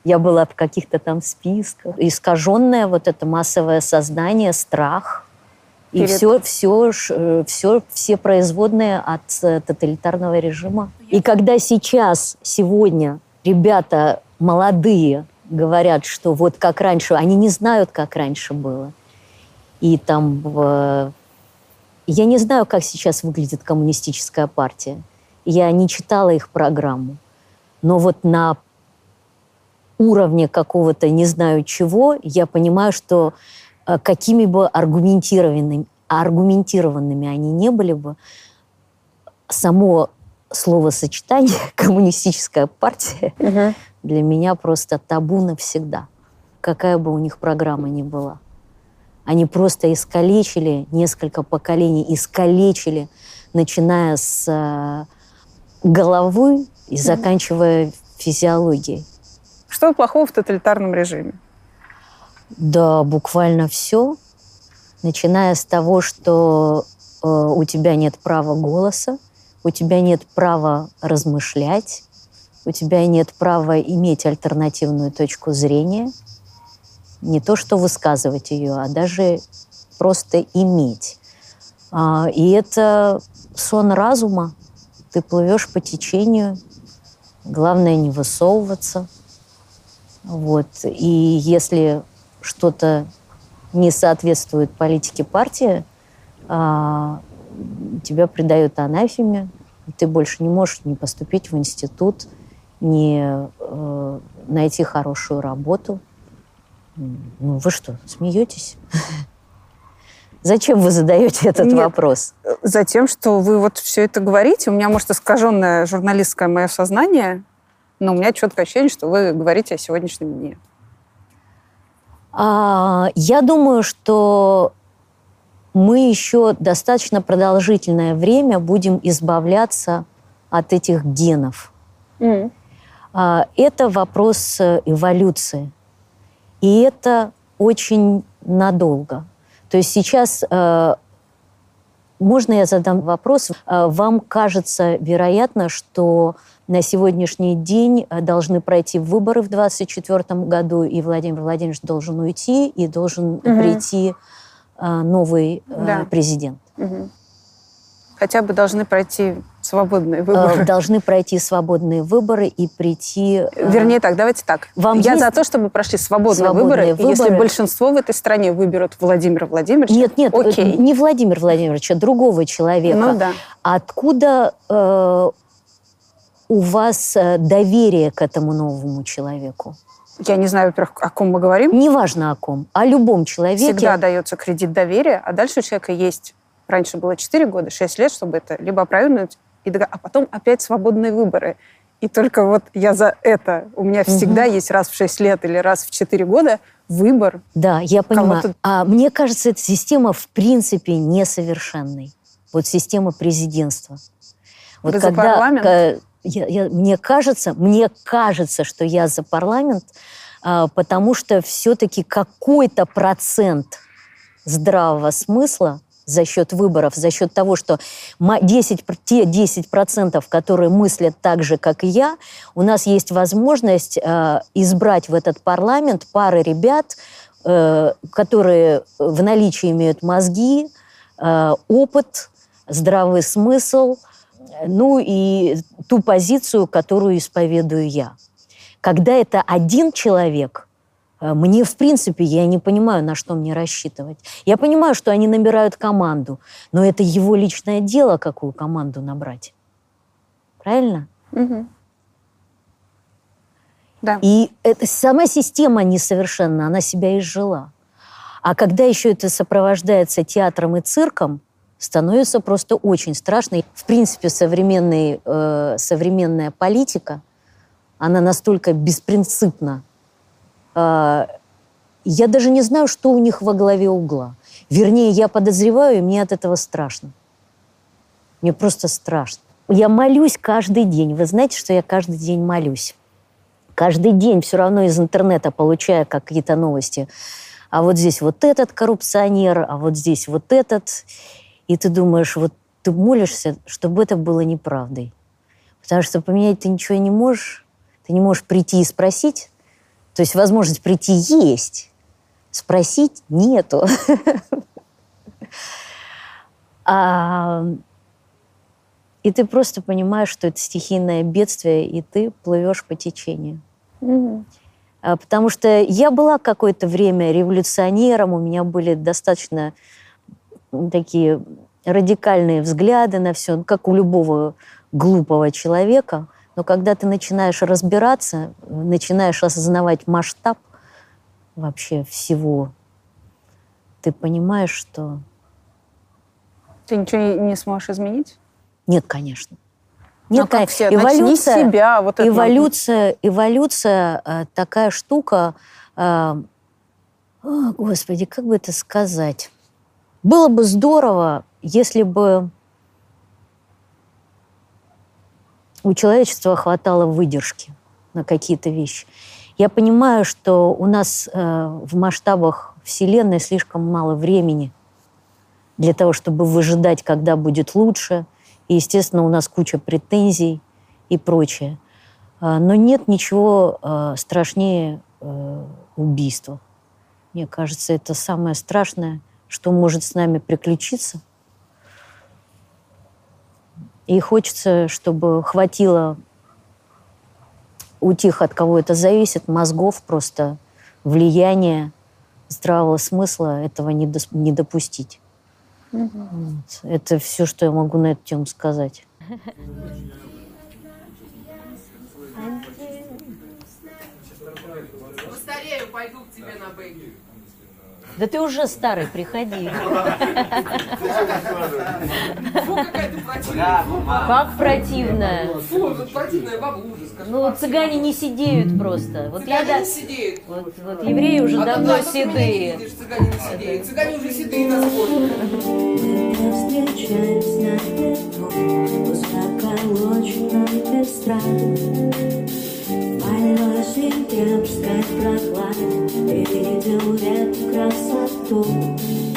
Я была в каких-то там списках. Искаженное вот это массовое сознание, страх. И Перед- все, все, все, все производные от э, тоталитарного режима. И когда сейчас, сегодня ребята молодые говорят, что вот как раньше, они не знают, как раньше было. И там в- я не знаю, как сейчас выглядит коммунистическая партия. Я не читала их программу. Но вот на уровне какого-то не знаю чего, я понимаю, что э, какими бы аргументированными, аргументированными они не были бы, само словосочетание «коммунистическая партия» Мгм. для меня просто табу навсегда. Какая бы у них программа ни была. Они просто искалечили несколько поколений, искалечили, начиная с головы и заканчивая физиологией. Что плохого в тоталитарном режиме? Да, буквально все. Начиная с того, что э, у тебя нет права голоса, у тебя нет права размышлять, у тебя нет права иметь альтернативную точку зрения. Не то, что высказывать ее, а даже просто иметь. А, и это сон разума. Ты плывешь по течению. Главное не высовываться. Вот. И если что-то не соответствует политике партии, а, тебя придают анафеме, ты больше не можешь не поступить в институт, не э, найти хорошую работу. Ну вы что, смеетесь? Зачем вы задаете этот Нет. вопрос? За тем, что вы вот все это говорите, у меня, может, искаженное журналистское мое сознание, но у меня четкое ощущение, что вы говорите о сегодняшнем дне. А, Я думаю, что мы еще достаточно продолжительное время будем избавляться от этих генов. А, Это вопрос э, эволюции. И это очень надолго. То есть сейчас, э, можно я задам вопрос? Э, Вам кажется, вероятно, что на сегодняшний день э, должны пройти выборы в 2024 году, и Владимир Владимирович должен уйти, и должен прийти э, новый Да. президент. Мгм. Хотя бы должны пройти свободные Э, выборы. Должны пройти свободные выборы и прийти... э, Вернее так, давайте так. Вам Я есть за то, чтобы прошли свободные, свободные выборы, и если выборы? большинство в этой стране выберут Владимира Владимировича, Нет, нет, э, окей. не Владимир Владимирович, а другого человека. Ну да. Откуда э, у вас доверие к этому новому человеку? Я не знаю, во-первых, о ком мы говорим. Неважно о ком, о любом человеке. Всегда дается кредит доверия, а дальше у человека есть, раньше было 4 года, 6 лет, чтобы это либо опровергнуть, и дог- а потом опять свободные выборы. И только вот я за это. У меня всегда есть раз в 6 лет или раз в 4 года выбор. Да, я понимаю. А мне кажется, эта система в принципе несовершенной. Вот система президентства. Вот Вы за парламент? я- я- мне кажется, мне кажется, что я за парламент, а, потому что все-таки какой-то процент здравого смысла за счет выборов, за счет того, что ма- 10, пр- те 10%, которые мыслят так же, как и я, у нас есть возможность э, избрать в этот парламент пары ребят, э, которые в наличии имеют мозги, э, опыт, здравый смысл, ну и ту позицию, которую исповедую я. Когда это один человек, мне, в принципе, я не понимаю, на что мне рассчитывать. Я понимаю, что они набирают команду, но это его личное дело, какую команду набрать. Правильно? Мгм. Да. И эта сама система несовершенна, она себя изжила. А когда еще это сопровождается театром и цирком, становится просто очень страшно. В принципе, современный, э, современная политика, она настолько беспринципна. Э, я даже не знаю, что у них во главе угла. Вернее, я подозреваю, и мне от этого страшно. Мне просто страшно. Я молюсь каждый день. Вы знаете, что я каждый день молюсь? каждый день все равно из интернета получая какие-то новости. А вот здесь вот этот коррупционер, а вот здесь вот этот. И ты думаешь, вот ты молишься, чтобы это было неправдой. Потому что поменять ты ничего не можешь. Ты не можешь прийти и спросить. То есть возможность прийти есть. Спросить нету. И ты просто понимаешь, что это стихийное бедствие, и ты плывешь по течению. А, Потому что я была какое-то время революционером, у меня были достаточно такие радикальные взгляды на все, как у любого глупого человека. Но когда ты начинаешь разбираться, начинаешь осознавать масштаб вообще всего, ты понимаешь, что Ты ничего не, сможешь изменить? нет, конечно. Нет, а как все? Начни с себя. Вот это эволюция, эволюция э, такая штука. э, о, господи, как бы это сказать? Было бы здорово, если бы у человечества хватало выдержки на какие-то вещи. Я понимаю, что у нас э, в масштабах Вселенной слишком мало времени для того, чтобы выжидать, когда будет лучше. И, естественно, у нас куча претензий и прочее. А, Но нет ничего э, страшнее э, убийства. Мне кажется, это самое страшное, что может с нами приключиться. И хочется, чтобы хватило у тех, от кого это зависит, мозгов просто, влияния, здравого смысла этого не, дос- не допустить. Вот. Это все, что я могу на эту тему сказать. Постарею, пойду к тебе на бэйби. Да ты уже старый, приходи. Противная. Как противно. Фу, вот противная баба, ужас. Ну, цыгане не сидеют просто. Вот я Цыгане да, не сидеют. вот, вот евреи уже А давно седые. Цыгане не сидеют. Цыгане уже седые на спорте. Больной прохлады видел эту красоту.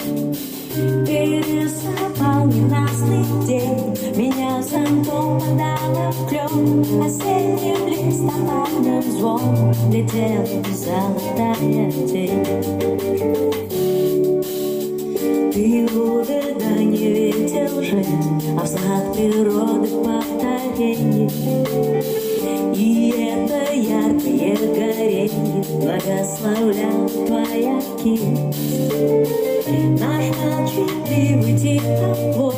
Пересыпал ненастный день, меня зонтом подало в клен. Осенним листопадом звон летел золотая тень. Ты ветер свете лжи, а взгляд природы повторение. И это яркое горение благословляет твоя кисть. Наш молчаливый диалог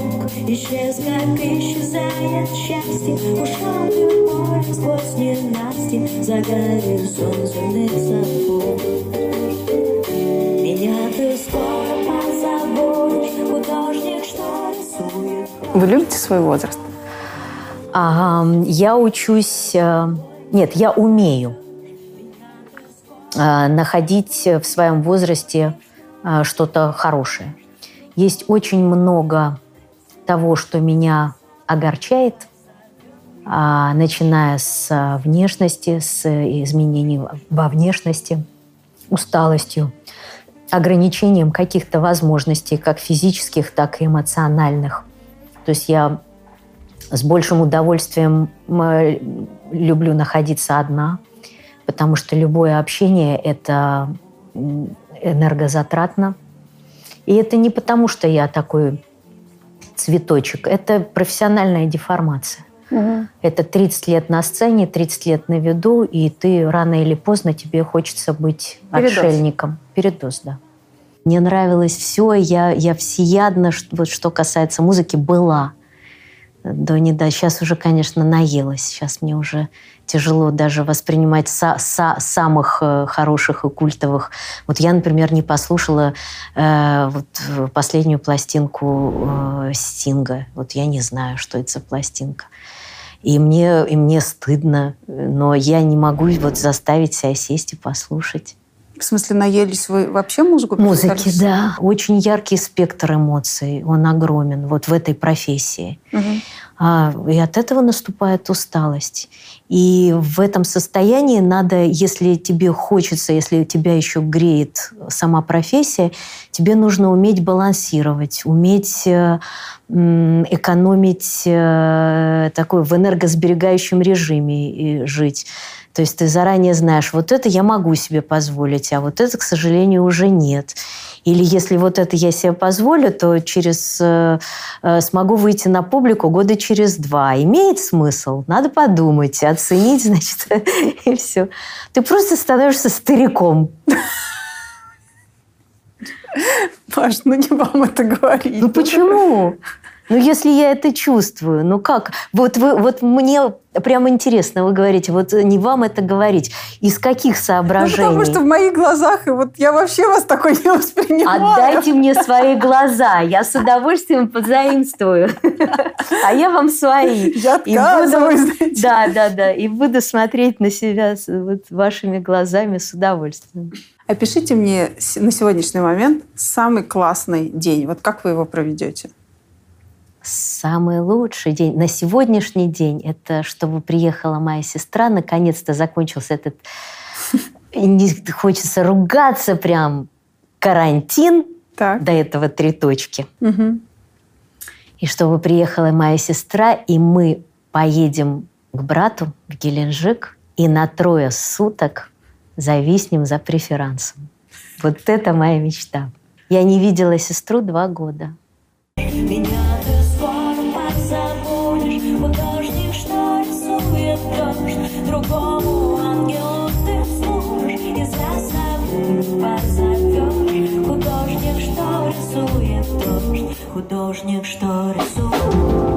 Исчез, как исчезает счастье. В море сквозь ненасти За горизонт земных сапог Меня ты скоро позабудешь Художник, что рисует. Вы любите свой возраст? А, я учусь... э, Нет, я умею э, находить в своем возрасте что-то хорошее. Есть очень много того, что меня огорчает, а, начиная с э, внешности, с изменений во внешности, усталостью, ограничением каких-то возможностей, как физических, так и эмоциональных. То есть я с большим удовольствием м, люблю находиться одна, потому что любое общение – это энергозатратно. И это не потому, что я такой цветочек, это профессиональная деформация. Это 30 лет на сцене, 30 лет на виду, и ты рано или поздно тебе хочется быть Передоз. отшельником. Передоз, да. Мне нравилось все, я, я всеядна, вот что касается музыки, была. До недавно. Сейчас уже, конечно, наелась. Сейчас мне уже тяжело даже воспринимать са- са- самых э, хороших и культовых. Вот я, например, не послушала э, вот э, последнюю пластинку э, Стинга. Вот я не знаю, что это за пластинка. И мне, и мне стыдно, но я не могу вот заставить себя сесть и послушать. В смысле, наелись вы вообще музыку? Музыки, да. Очень яркий спектр эмоций, он огромен вот в этой профессии. А, И от этого наступает усталость. И в этом состоянии надо, если тебе хочется, если тебя еще греет сама профессия, тебе нужно уметь балансировать, уметь э, экономить э, такой в энергосберегающем режиме и жить. То есть ты заранее знаешь, вот это я могу себе позволить, а вот это, к сожалению, уже нет. Или если вот это я себе позволю, то через э, э, смогу выйти на публику года через два. Имеет смысл? Надо подумать, оценить, значит, и все. Ты просто становишься стариком. Паш, ну не вам это говорить. Ну почему? Ну, если я это чувствую, ну как? Вот, вы, вот мне прямо интересно, вы говорите, вот не вам это говорить. Из каких Ну, соображений? потому что в моих глазах, и вот я вообще вас такой не воспринимаю. Отдайте мне свои глаза, я с удовольствием позаимствую. А я вам свои. Я И отказываюсь. Да, да, да. И буду смотреть на себя вот вашими глазами с удовольствием. Опишите мне на сегодняшний момент самый классный день. Вот как вы его проведете? Самый лучший день на сегодняшний день – это чтобы приехала моя сестра, наконец-то закончился этот... Не хочется ругаться прям. Карантин, Так. до этого три точки. Мгм. И чтобы приехала моя сестра, и мы поедем к брату в Геленджик и на трое суток зависнем за преферансом. Вот это моя мечта. Я не видела сестру два года. Меня художник, что рисует.